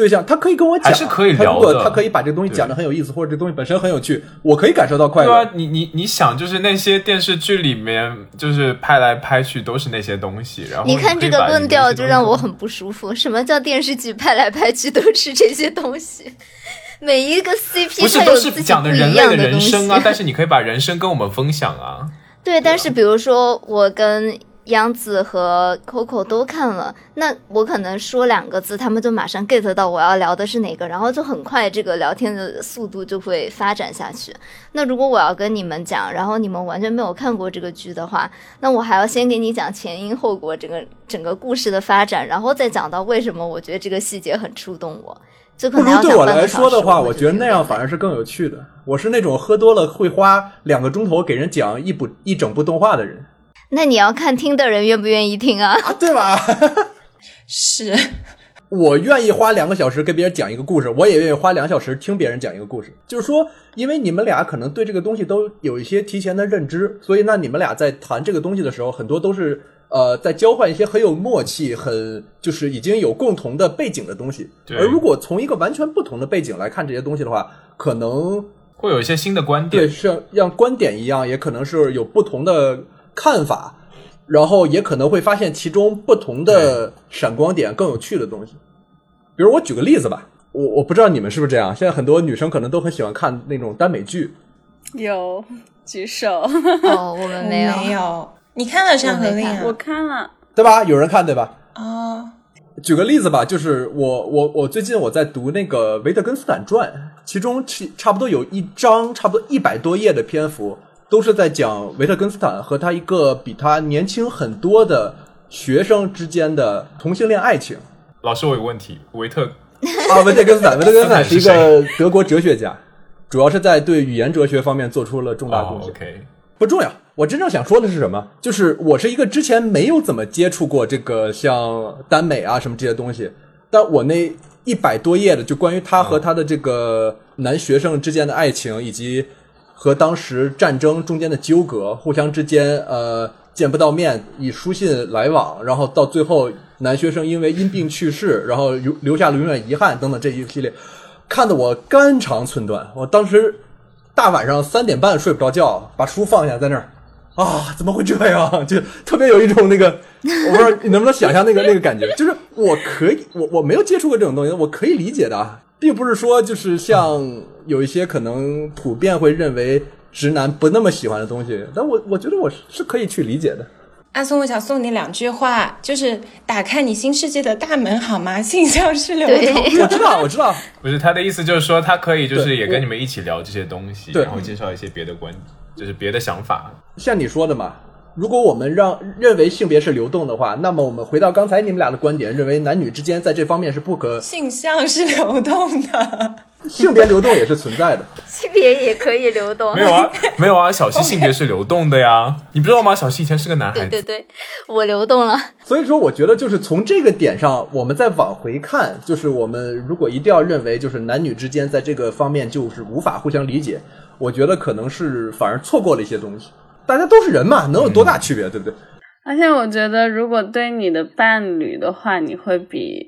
对象，他可以跟我讲，还是可以聊的果他可以把这个东西讲的很有意思，或者这东西本身很有趣，我可以感受到快乐。对啊，你你你想，就是那些电视剧里面，就是拍来拍去都是那些东西，然后你看这个论调就让我很不舒服。什么叫电视剧拍来拍去都是这些东西？每一个 CP 不是它有自己都是讲的人类的。人生啊，但是你可以把人生跟我们分享啊。对，但是比如说我跟央子和 Coco 都看了，那我可能说两个字，他们就马上 get 到我要聊的是哪个，然后就很快这个聊天的速度就会发展下去。那如果我要跟你们讲，然后你们完全没有看过这个剧的话，那我还要先给你讲前因后果，整个整个故事的发展，然后再讲到为什么我觉得这个细节很触动我。就可能对我来说的话，我觉得那样反而是更有趣的。我是那种喝多了会花两个钟头给人讲一部一整部动画的人那你要看听的人愿不愿意听啊？啊，对吧？是我愿意花两个小时跟别人讲一个故事，我也愿意花两小时听别人讲一个故事。就是说，因为你们俩可能对这个东西都有一些提前的认知，所以那你们俩在谈这个东西的时候，很多都是呃在交换一些很有默契、很就是已经有共同的背景的东西。而如果从一个完全不同的背景来看这些东西的话，可能会有一些新的观对，点，像像观点一样，也可能是有不同的看法，然后也可能会发现其中不同的闪光点更有趣的东西。比如我举个例子吧，我我不知道你们是不是这样，现在很多女生可能都很喜欢看那种耽美剧，有举手，哦，我们没有。没有。你看了《山河令》啊？我看了，对吧？有人看对吧？哦，举个例子吧，就是我我我最近我在读那个《维特根斯坦传》，其中其差不多有一章，差不多一百多页的篇幅，都是在讲维特根斯坦和他一个比他年轻很多的学生之间的同性恋爱情。老师，我有个问题，维特啊，维特根斯坦，维特根斯坦是一个德国哲学家，主要是在对语言哲学方面做出了重大贡哦献。，OK，不重要，我真正想说的是什么？就是我是一个之前没有怎么接触过这个像耽美啊什么这些东西，但我那一百多页的就关于他和他的这个男学生之间的爱情，以及和当时战争中间的纠葛，互相之间呃见不到面，以书信来往，然后到最后男学生因为因病去世，然后留留下了永远遗憾等等这一系列，看得我肝肠寸断。我当时大晚上三点半睡不着觉，把书放下在那儿，啊，怎么会这样？就特别有一种那个，我不知道你能不能想象那个那个感觉，就是我可以，我我没有接触过这种东西，我可以理解的，并不是说就是像有一些可能普遍会认为直男不那么喜欢的东西，但我我觉得我是是可以去理解的。阿松，我想送你两句话，就是打开你新世界的大门好吗？信箱是流对动。我知道，我知道，不是他的意思，就是说他可以就是也跟你们一起聊这些东西，然后介绍一些别的观，就是别的想法。像你说的嘛，如果我们让认为性别是流动的话，那么我们回到刚才你们俩的观点，认为男女之间在这方面是不可性向是流动的，性别流动也是存在的。性别也可以流动。没有啊，没有啊，小西性别是流动的呀，你不知道吗？小西以前是个男孩子，对对对，我流动了。所以说，我觉得就是从这个点上，我们再往回看，就是我们如果一定要认为就是男女之间在这个方面就是无法互相理解，我觉得可能是反而错过了一些东西。大家都是人嘛，能有多大区别，对不对？而且我觉得，如果对你的伴侣的话，你会比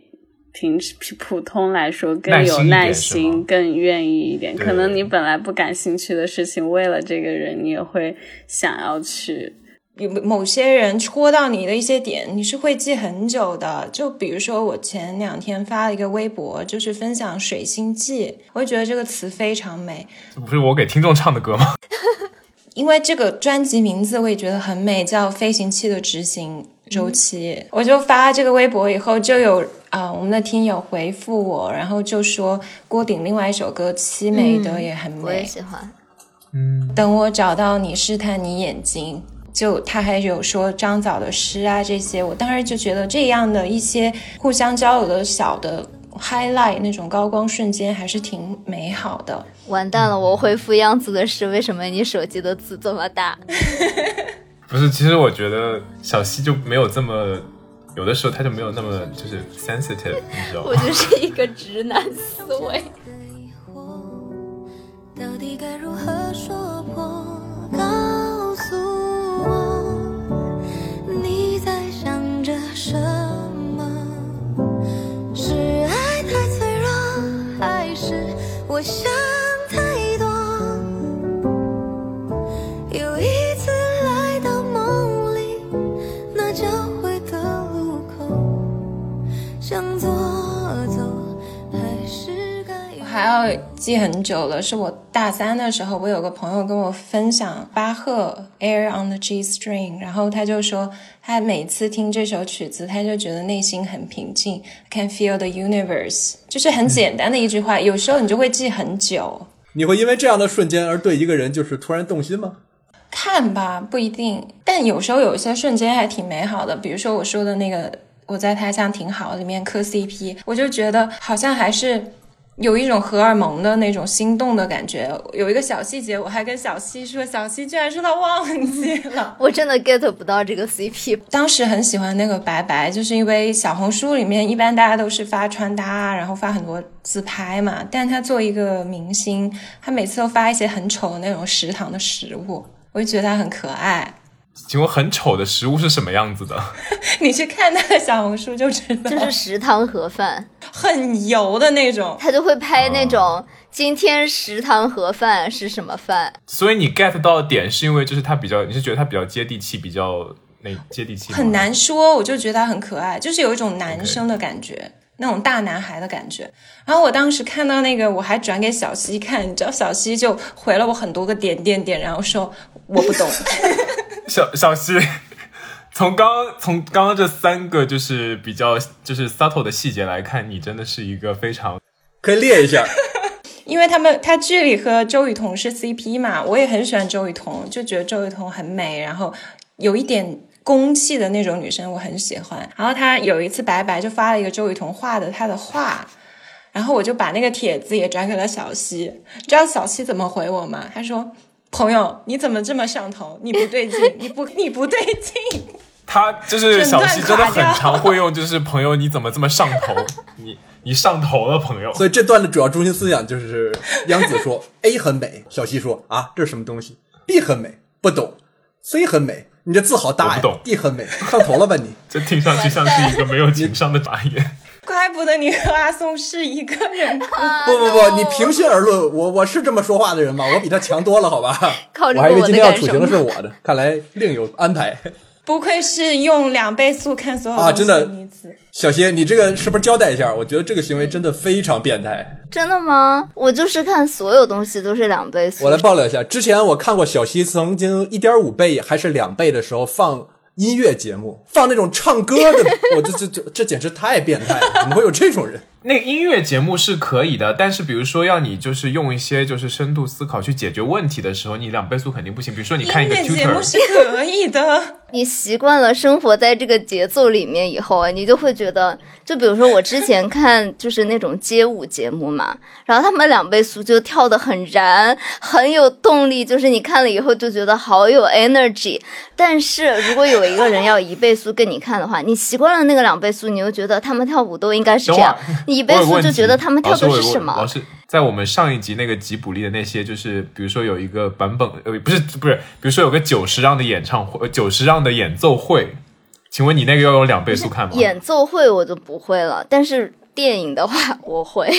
平时普通来说更有耐心，更愿意一点。可能你本来不感兴趣的事情，为了这个人，你也会想要去。有某些人戳到你的一些点，你是会记很久的。就比如说，我前两天发了一个微博，就是分享《水星记》，我会觉得这个词非常美，这不是我给听众唱的歌吗？因为这个专辑名字我也觉得很美，叫《飞行器的执行周期》。我就发这个微博以后，就有啊、呃我们的听友回复我，然后就说郭顶另外一首歌《凄美的》也很美我也。喜欢。嗯等我找到你，试探你眼睛。就他还有说张枣的诗啊这些，我当时就觉得这样的一些互相交流的小的 highlight 那种高光瞬间还是挺美好的。完蛋了，我回复样子的是为什么你手机的字这么大？不是，其实我觉得小溪就没有这么，有的时候他就没有那么就是 sensitive，你知道吗我？就是一个直男思维。到底该如何说破？告诉我，你在想着什么？想还要记很久了，是我大三的时候，我有个朋友跟我分享巴赫《Air on the G String》，然后他就说，他每次听这首曲子，他就觉得内心很平静，can feel the universe，就是很简单的一句话，有时候你就会记很久。你会因为这样的瞬间而对一个人就是突然动心吗？看吧，不一定，但有时候有一些瞬间还挺美好的，比如说我说的那个“我在他乡挺好”里面磕 CP，我就觉得好像还是有一种荷尔蒙的那种心动的感觉。有一个小细节，我还跟小西说，小西居然说他忘记了。我真的 get 不到这个 CP，当时很喜欢那个白白，就是因为小红书里面一般大家都是发穿搭啊，然后发很多自拍嘛。但他作为一个明星，他每次都发一些很丑的那种食堂的食物，我就觉得他很可爱。请问很丑的食物是什么样子的？你去看那个小红书就知道，就是食堂盒饭，很油的那种。他就会拍那种今天食堂盒饭是什么饭，所以你 get 到的点是因为就是他比较，你是觉得他比较接地气，比较那接地气很难说，我就觉得他很可爱，就是有一种男生的感觉那种大男孩的感觉。然后我当时看到那个，我还转给小西看，你知道，小西就回了我很多个点点点，然后说我不懂。小小溪，从刚从刚刚这三个就是比较就是 subtle 的细节来看，你真的是一个非常可以列一下。因为他们他剧里和周雨彤是 CP 嘛，我也很喜欢周雨彤，就觉得周雨彤很美，然后有一点攻气的那种女生，我很喜欢。然后他有一次白白就发了一个周雨彤画的她的画，然后我就把那个帖子也转给了小西，你知道小西怎么回我吗？他说：“朋友，你怎么这么上头？你不对劲，你不你不对劲。”他就是小溪，真的很常会用，就是朋友你怎么这么上头？你你上头了，朋友。所以这段的主要中心思想就是央子说 A 很美，小西说啊这是什么东西？B 很美，不懂；C 很美，你这字好大呀不懂；D 很美，上头了吧你？这听上去像是一个没有情商的打野。怪不得你和阿松是一个人格。不不不，你平心而论，我我是这么说话的人吗？我比他强多了，好吧？考虑我还以为今天要处刑的是我的，看来另有安排。不愧是用两倍速看所有啊真的女子。小新，你这个是不是交代一下？我觉得这个行为真的非常变态。真的吗？我就是看所有东西都是两倍速。我来爆料一下，之前我看过小西曾经一点五倍还是两倍的时候放音乐节目，放那种唱歌的，我这这这这简直太变态了！怎么会有这种人？那个音乐节目是可以的，但是比如说要你就是用一些就是深度思考去解决问题的时候，你两倍速肯定不行。比如说你看一个节目 tutor，是可以的。你习惯了生活在这个节奏里面以后啊，你就会觉得，就比如说我之前看就是那种街舞节目嘛，然后他们两倍速就跳得很燃，很有动力，就是你看了以后就觉得好有 energy。但是如果有一个人要一倍速跟你看的话，你习惯了那个两倍速，你又觉得他们跳舞都应该是这样你一倍速就觉得他们跳的是什么老？师，在我们上一集那个吉卜力的那些，就是比如说有一个版本，呃，不是不是，比如说有个九十让的演唱会，九十让的演奏会，请问你那个要用两倍速看吗？演奏会我就不会了，但是电影的话，我会。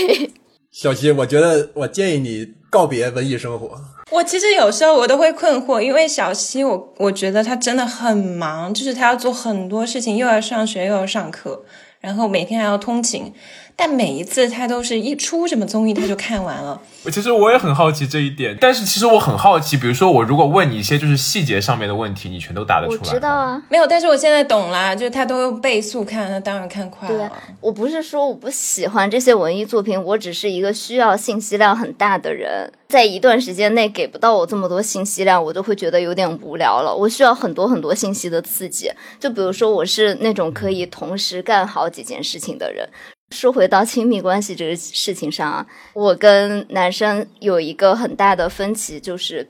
小溪，我觉得我建议你告别文艺生活。我其实有时候我都会困惑，因为小溪我我觉得他真的很忙，就是他要做很多事情，又要上学又要上课，然后每天还要通勤。但每一次他都是一出什么综艺他就看完了。我其实我也很好奇这一点，但是其实我很好奇，比如说我如果问你一些就是细节上面的问题，你全都答得出来我。知道啊，没有，但是我现在懂啦，就是他都用倍速看，那当然看快了对啊。，我不是说我不喜欢这些文艺作品，我只是一个需要信息量很大的人，在一段时间内给不到我这么多信息量，我就会觉得有点无聊了。我需要很多很多信息的刺激，就比如说我是那种可以同时干好几件事情的人。说回到亲密关系这个事情上啊，我跟男生有一个很大的分歧，就是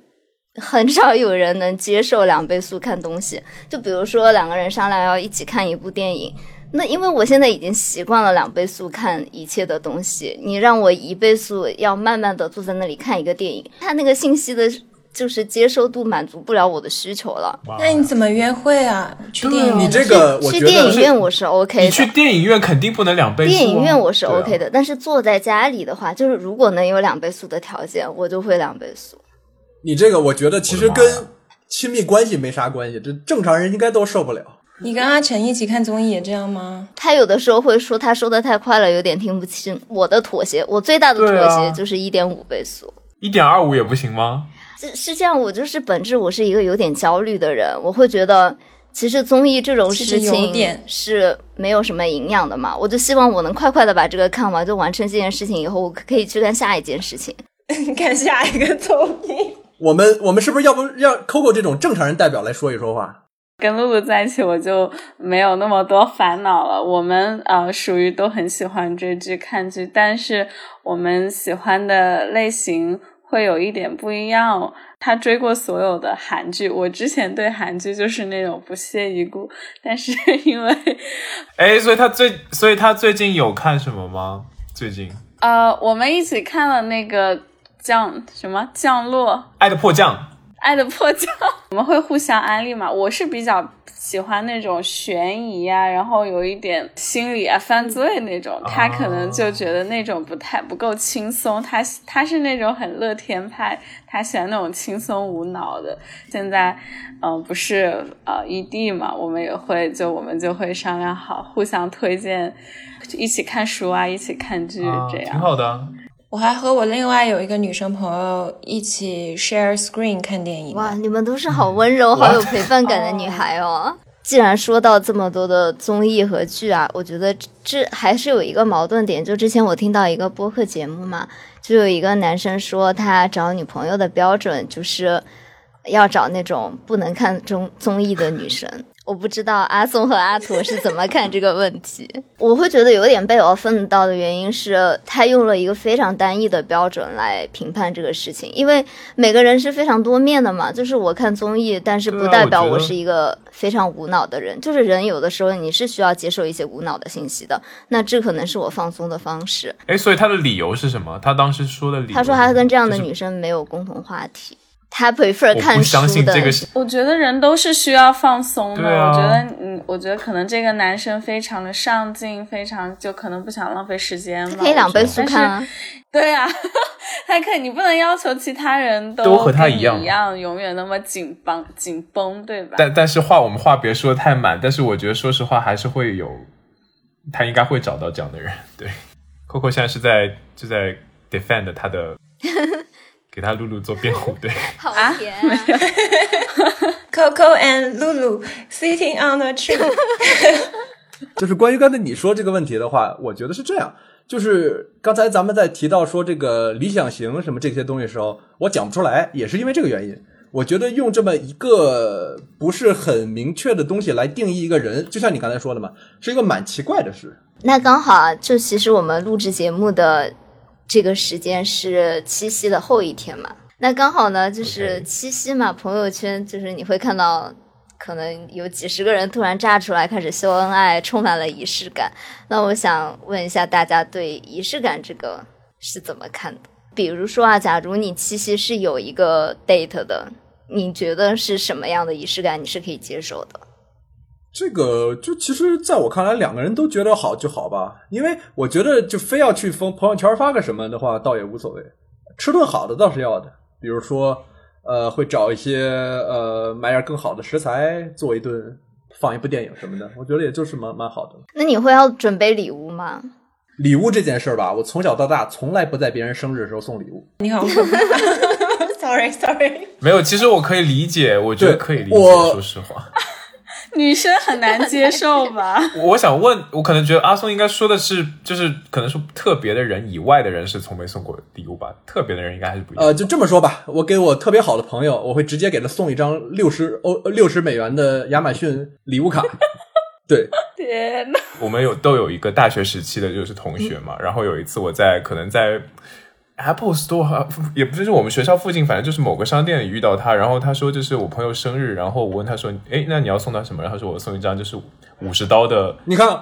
很少有人能接受两倍速看东西。就比如说两个人商量要一起看一部电影，那因为我现在已经习惯了两倍速看一切的东西，你让我一倍速要慢慢的坐在那里看一个电影，它那个信息的，就是接受度满足不了我的需求了。那你怎么约会啊？去电影院？你这个我去电影院我是 OK 你去。电影院肯定不能两倍速啊、电影院我是 OK 的，但是坐在家里的话，就是如果能有两倍速的条件，我就会两倍速。你这个，我觉得其实跟亲密关系没啥关系，这正常人应该都受不了。你跟阿晨一起看综艺也这样吗？他有的时候会说他说的太快了，有点听不清。我的妥协，我最大的妥协就是一点五倍速。一点二五也不行吗？是是这样，我就是本质我是一个有点焦虑的人，我会觉得其实综艺这种事情是没有什么营养的嘛，我就希望我能快快的把这个看完，就完成这件事情以后，我可以去干下一件事情。看下一个综艺。我们我们是不是要不让 Coco 这种正常人代表来说一说话？跟露露在一起，我就没有那么多烦恼了。我们呃属于都很喜欢追剧看剧，但是我们喜欢的类型会有一点不一样。他追过所有的韩剧，我之前对韩剧就是那种不屑一顾，但是因为 哎，所以他最，所以他最近有看什么吗？最近《呃我们一起看了那个降什么降落。爱的迫降》爱的迫降，我们会互相安利嘛。我是比较喜欢那种悬疑啊，然后有一点心理啊、犯罪那种。他可能就觉得那种不太不够轻松，他他是那种很乐天派，他喜欢那种轻松无脑的。现在，嗯、不是呃异地嘛，我们也会就我们就会商量好，互相推荐，一起看书啊，一起看剧啊，这样。挺好的。我还和我另外有一个女生朋友一起 share screen 看电影。哇，你们都是好温柔、好有陪伴 感的女孩哦。既然说到这么多的综艺和剧啊，我觉得这还是有一个矛盾点。就之前我听到一个播客节目嘛，就有一个男生说他找女朋友的标准就是要找那种不能看综综艺的女生。我不知道阿松和阿土是怎么看这个问题。我会觉得有点被 offend 到的原因是，他用了一个非常单一的标准来评判这个事情，因为每个人是非常多面的嘛。就是我看综艺，但是不代表我是一个非常无脑的人。就是人有的时候你是需要接受一些无脑的信息的，那这可能是我放松的方式。哎，所以他的理由是什么？他当时说的理他说他跟这样的女生没有共同话题，他 prefer 我看书不相信的这个是我觉得人都是需要放松的。啊我觉得，嗯，我觉得可能这个男生非常的上进，非常就可能不想浪费时间吧。可以两倍速看啊。对啊，他可以，你不能要求其他人都和他一样一样永远那么紧绷紧绷，对吧？但但是话我们话别说得太满，但是我觉得说实话还是会有，他应该会找到这样的人。对，Coco 现在是在就在 defend 他的，给他露露做辩护。对，好啊甜、啊！Coco and Lulu sitting on a tree。就是关于刚才你说这个问题的话，我觉得是这样。就是刚才咱们在提到说这个理想型什么这些东西的时候，我讲不出来，也是因为这个原因。我觉得用这么一个不是很明确的东西来定义一个人，就像你刚才说的嘛，是一个蛮奇怪的事。那刚好啊，就其实我们录制节目的这个时间是七夕的后一天嘛。那刚好呢，就是七夕嘛，朋友圈就是你会看到，可能有几十个人突然炸出来开始秀恩爱，充满了仪式感。那我想问一下大家对仪式感这个是怎么看的？比如说啊，假如你七夕是有一个 date 的，你觉得是什么样的仪式感你是可以接受的？这个就其实在我看来，两个人都觉得好就好吧，因为我觉得就非要去朋朋友圈发个什么的话，倒也无所谓。吃顿好的倒是要的，比如说呃，会找一些呃买点更好的食材做一顿，放一部电影什么的，我觉得也就是蛮蛮好的。那你会要准备礼物吗？礼物这件事儿吧，我从小到大从来不在别人生日的时候送礼物。你好，sorry sorry，没有，其实我可以理解，我觉得可以理解。说实话，女生很难接受吧？我想问，我可能觉得阿松应该说的是，就是可能说特别的人以外的人是从没送过礼物吧，特别的人应该还是不一样。呃，就这么说吧，我给我特别好的朋友，我会直接给他送一张六十欧六十美元的亚马逊礼物卡。对，天呐，我们有都有一个大学时期的就是同学嘛，然后有一次我在可能在 Apple Store 也不是我们学校附近，反正就是某个商店里遇到他，然后他说就是我朋友生日，然后我问他说，哎，那你要送他什么？然后他说我送一张就是五十刀的，你看，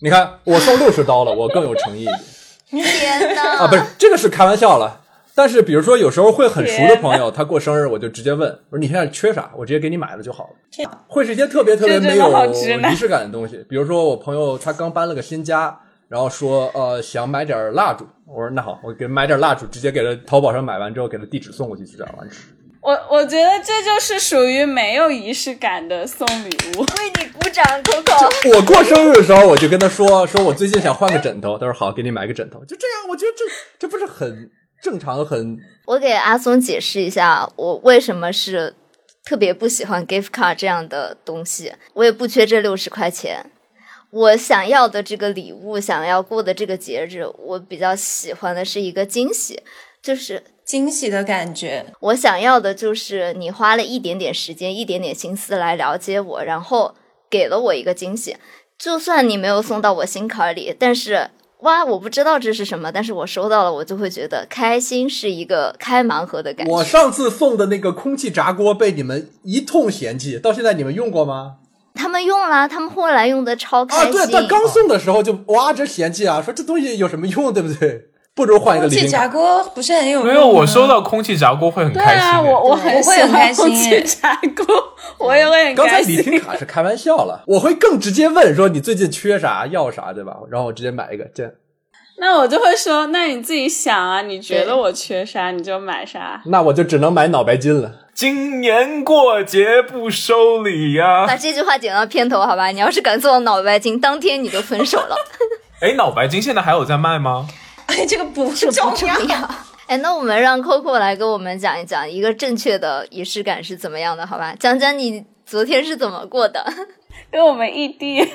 你看，我送六十刀了，我更有诚意一点天哪！啊！不是，这个是开玩笑了。但是比如说，有时候会很熟的朋友，他过生日，我就直接问，我说你现在缺啥？我直接给你买了就好了。天会是一些特别特别没有仪式感的东西，比如说我朋友他刚搬了个新家，然后说呃想买点蜡烛，我说那好，我给买点蜡烛，直接给他淘宝上买完之后给他地址送过去就这样完事。我我觉得这就是属于没有仪式感的送礼物。为你鼓掌，Coco。我过生日的时候，我就跟他说，说我最近想换个枕头。他说好，给你买个枕头。就这样，我觉得这这不是很正常、很我给阿松解释一下，我为什么是特别不喜欢 gift card 这样的东西。我也不缺这六十块钱，我想要的这个礼物，想要过的这个节日，我比较喜欢的是一个惊喜，就是惊喜的感觉。我想要的就是你花了一点点时间、一点点心思来了解我，然后给了我一个惊喜。就算你没有送到我心坎里，但是哇，我不知道这是什么，但是我收到了，我就会觉得开心，是一个开盲盒的感觉。我上次送的那个空气炸锅被你们一通嫌弃，到现在你们用过吗？他们用了，他们后来用的超开啊，心。对，但刚送的时候就哇真嫌弃啊，说这东西有什么用，对不对？不如换一个空气炸。锅不是很有用没有，我收到空气炸锅会很对开心对。啊，我我很我会很开心喜欢空气炸锅，我也会很刚才开心。礼品卡是开玩笑了，我会更直接问说你最近缺啥要啥，对吧？然后我直接买一个，这 那我就会说，那你自己想啊，你觉得我缺啥你就买啥。那我就只能买脑白金了。今年过节不收礼呀、把这句话剪到片头，好吧？你要是敢做我脑白金，当天你就分手了，哎，脑白金现在还有在卖吗？哎，这个不这重不重要。哎，那我们让 Coco 来跟我们讲一讲一个正确的仪式感是怎么样的，好吧？讲讲你昨天是怎么过的？跟我们异地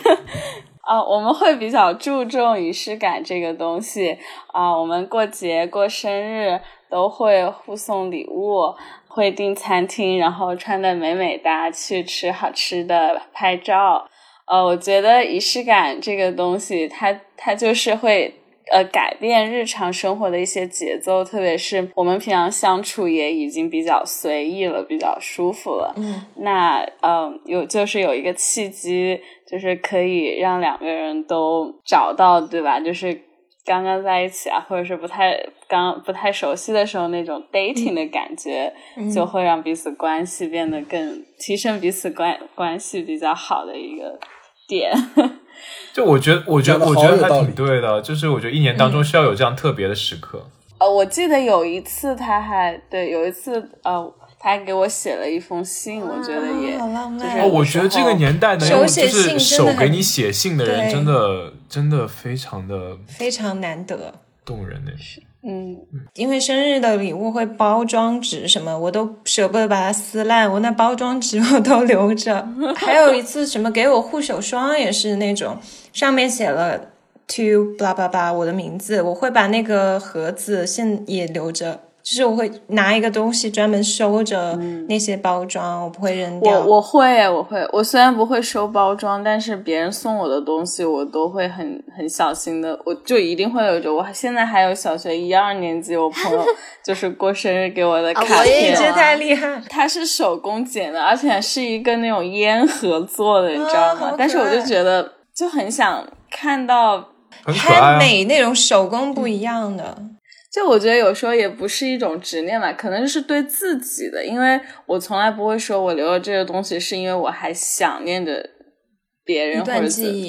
啊，我们会比较注重仪式感这个东西啊。我们过节、过生日都会互送礼物，会订餐厅，然后穿的美美哒去吃好吃的，拍照。呃，我觉得仪式感这个东西，它它就是会。呃，改变日常生活的一些节奏，特别是我们平常相处也已经比较随意了，比较舒服了。嗯，那嗯，有就是有一个契机，就是可以让两个人都找到，对吧？就是刚刚在一起啊，或者是不太刚不太熟悉的时候那种 dating 的感觉，就会让彼此关系变得更提升彼此关关系比较好的一个点。就我觉得，我觉得，我觉得还好有道理挺对的。就是我觉得一年当中需要有这样特别的时刻。呃，我记得有一次他还对，有一次呃，他还给我写了一封信，我觉得也好浪漫哦，我觉得这个年代能用手写就是手给你写信的人，真的真的非常的非常难得。动人呢。嗯，因为生日的礼物会包装纸什么，我都舍不得把它撕烂，我那包装纸我都留着。还有一次什么给我护手霜也是那种，上面写了 to blah blah blah 我的名字，我会把那个盒子现也留着，就是我会拿一个东西专门收着那些包装，我不会扔掉。我我会我会，我虽然不会收包装，但是别人送我的东西，我都会很很小心的，我就一定会有着。我现在还有小学一二年级，我朋友 就是过生日给我的啊卡片，我也有这太厉害，它是手工剪的，而且是一个那种烟盒做的，你知道吗？但是我就觉得就很想看到，很。美那种手工不一样的。就我觉得有时候也不是一种执念吧，可能是对自己的，因为我从来不会说我留了这个东西是因为我还想念着别人或者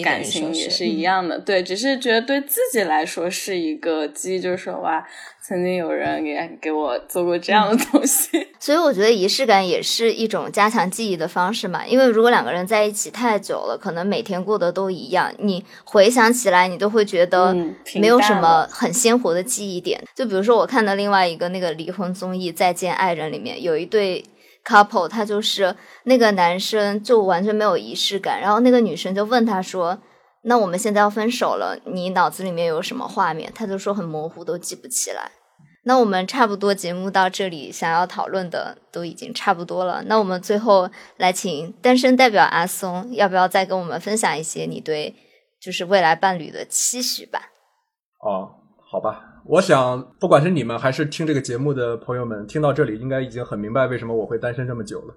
感情也是一样的，对，只是觉得对自己来说是一个记忆，就是说哇，曾经有人给给我做过这样的东西，所以我觉得仪式感也是一种加强记忆的方式嘛。因为如果两个人在一起太久了，可能每天过得都一样，你回想起来，你都会觉得没有什么很鲜活的记忆点。就比如说我看的另外一个那个离婚综艺《再见爱人》里面有一对 couple，他就是那个男生就完全没有仪式感，然后那个女生就问他说。那我们现在要分手了，你脑子里面有什么画面？他就说很模糊，都记不起来。那我们差不多节目到这里，想要讨论的都已经差不多了。那我们最后来请单身代表阿松，要不要再跟我们分享一些你对就是未来伴侣的期许吧？哦，好吧，我想不管是你们还是听这个节目的朋友们，听到这里应该已经很明白为什么我会单身这么久了。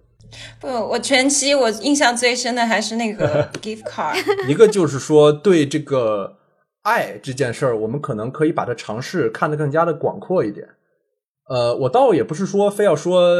不，我前期我印象最深的还是那个 gift card，一个就是说，对这个爱这件事儿，我们可能可以把它尝试看得更加的广阔一点。呃，我倒也不是说非要说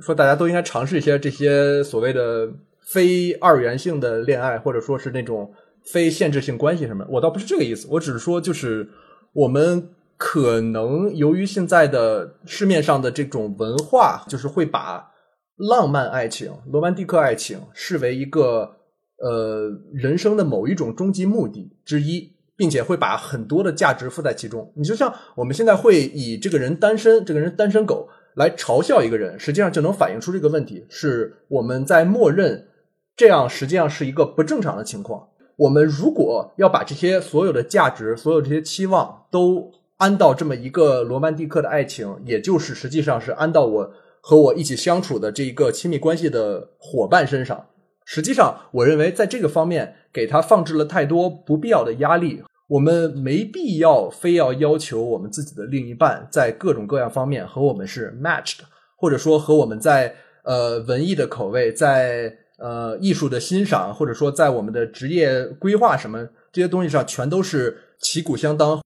说大家都应该尝试一些这些所谓的非二元性的恋爱，或者说是那种非限制性关系什么，我倒不是这个意思。我只是说，就是我们可能由于现在的市面上的这种文化，就是会把浪漫爱情、罗曼蒂克爱情视为一个呃人生的某一种终极目的之一，并且会把很多的价值附在其中。你就像我们现在会以这个人单身，这个人单身狗来嘲笑一个人，实际上就能反映出这个问题，是我们在默认这样实际上是一个不正常的情况。我们如果要把这些所有的价值、所有这些期望都安到这么一个罗曼蒂克的爱情，也就是实际上是安到我和我一起相处的这一个亲密关系的伙伴身上。实际上，我认为在这个方面给他放置了太多不必要的压力。我们没必要非要要求我们自己的另一半在各种各样方面和我们是 matched，或者说和我们在呃文艺的口味，在呃艺术的欣赏，或者说在我们的职业规划什么这些东西上，全都是旗鼓相当。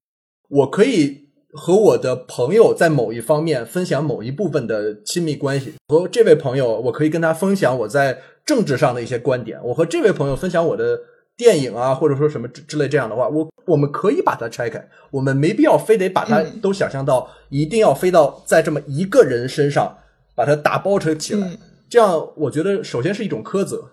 我可以和我的朋友在某一方面分享某一部分的亲密关系，和这位朋友，我可以跟他分享我在政治上的一些观点，我和这位朋友分享我的电影啊，或者说什么之之类这样的话，我我们可以把它拆开，我们没必要非得把它都想象到一定要飞到在这么一个人身上把它打包扯起来，嗯。这样我觉得首先是一种苛责，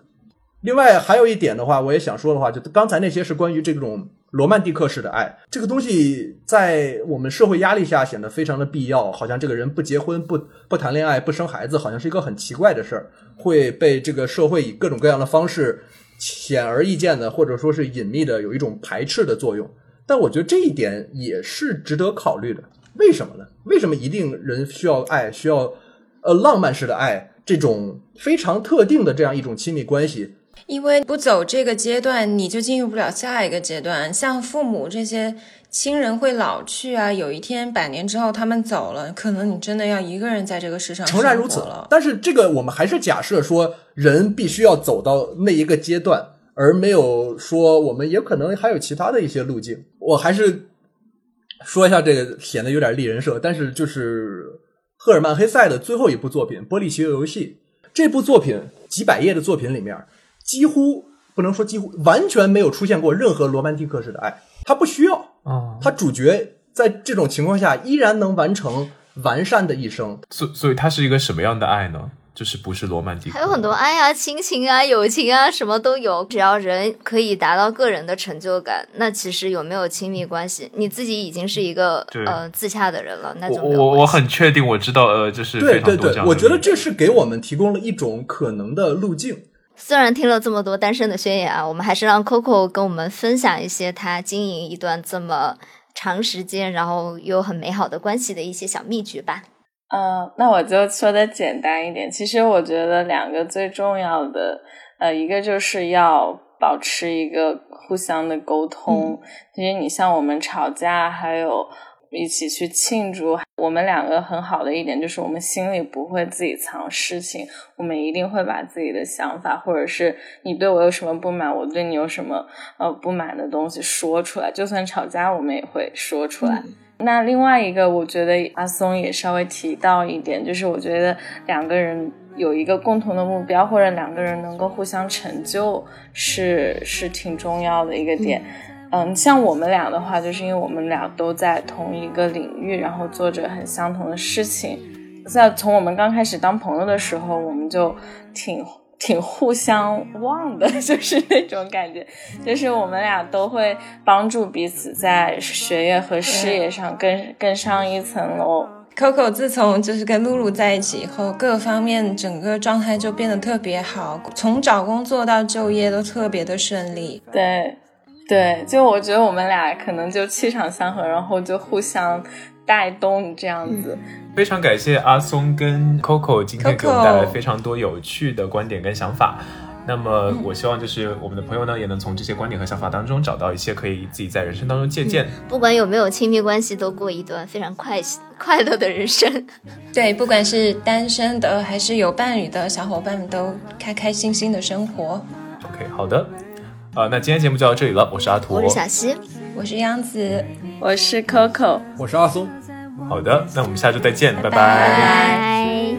另外还有一点的话，我也想说的话，就刚才那些是关于这种罗曼蒂克式的爱，这个东西在我们社会压力下显得非常的必要，好像这个人不结婚、不不谈恋爱、不生孩子，好像是一个很奇怪的事儿，会被这个社会以各种各样的方式显而易见的，或者说是隐秘的，有一种排斥的作用。但我觉得这一点也是值得考虑的。为什么呢？为什么一定人需要爱，需要呃浪漫式的爱，这种非常特定的这样一种亲密关系？因为不走这个阶段，你就进入不了下一个阶段。像父母这些亲人会老去啊，有一天百年之后他们走了，可能你真的要一个人在这个世上诚然如此了。但是这个我们还是假设说，人必须要走到那一个阶段，而没有说我们也可能还有其他的一些路径。我还是说一下这个，显得有点立人设，但是就是赫尔曼·黑塞的最后一部作品《玻璃球游戏》这部作品几百页的作品里面，几乎不能说几乎完全没有出现过任何罗曼蒂克式的爱，他不需要。啊，他主角在这种情况下依然能完成完善的一生。所所以它是一个什么样的爱呢？就是不是罗曼蒂克，还有很多爱啊、亲情啊、友情啊，什么都有。只要人可以达到个人的成就感，那其实有没有亲密关系，你自己已经是一个对呃自洽的人了，那我就我我很确定，我知道，呃，就是对对对我觉得这是给我们提供了一种可能的路径。虽然听了这么多单身的宣言啊，我们还是让 Coco 跟我们分享一些他经营一段这么长时间，然后又很美好的关系的一些小秘诀吧。嗯，那我就说的简单一点。其实我觉得两个最重要的，呃，一个就是要保持一个互相的沟通。其实你像我们吵架，还有一起去庆祝，我们两个很好的一点就是我们心里不会自己藏事情，我们一定会把自己的想法，或者是你对我有什么不满，我对你有什么呃不满的东西说出来。就算吵架，我们也会说出来。那另外一个，我觉得阿松也稍微提到一点，就是我觉得两个人有一个共同的目标，或者两个人能够互相成就，是是挺重要的一个点。嗯，像我们俩的话，就是因为我们俩都在同一个领域，然后做着很相同的事情。在从我们刚开始当朋友的时候，我们就挺挺互相忘的，就是那种感觉，就是我们俩都会帮助彼此在学业和事业上更更上一层楼。Coco 自从就是跟露露在一起以后，各方面整个状态就变得特别好，从找工作到就业都特别的顺利。对，对，就我觉得我们俩可能就气场相合，然后就互相带动这样子。非常感谢阿松跟 Coco 今天给我们带来非常多有趣的观点跟想法。那么，我希望就是我们的朋友呢，也能从这些观点和想法当中找到一些可以自己在人生当中借鉴。不管有没有亲密关系，都过一段非常快快乐的人生。对，不管是单身的还是有伴侣的小伙伴们，都开开心心的生活。OK，好的，呃，那今天节目就到这里了，我是阿图我是。小溪，我是央子，我是 Coco。我是阿松。好的，那我们下周再见，拜拜拜拜。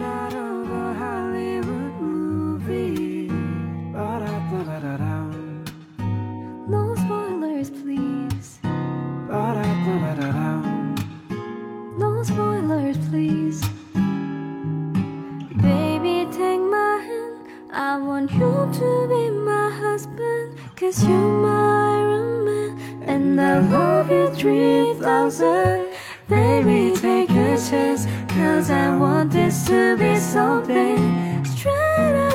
Hollywood Cause you're my man And I love you 3000 Baby, take a chance Cause I want this to be something. Straight up.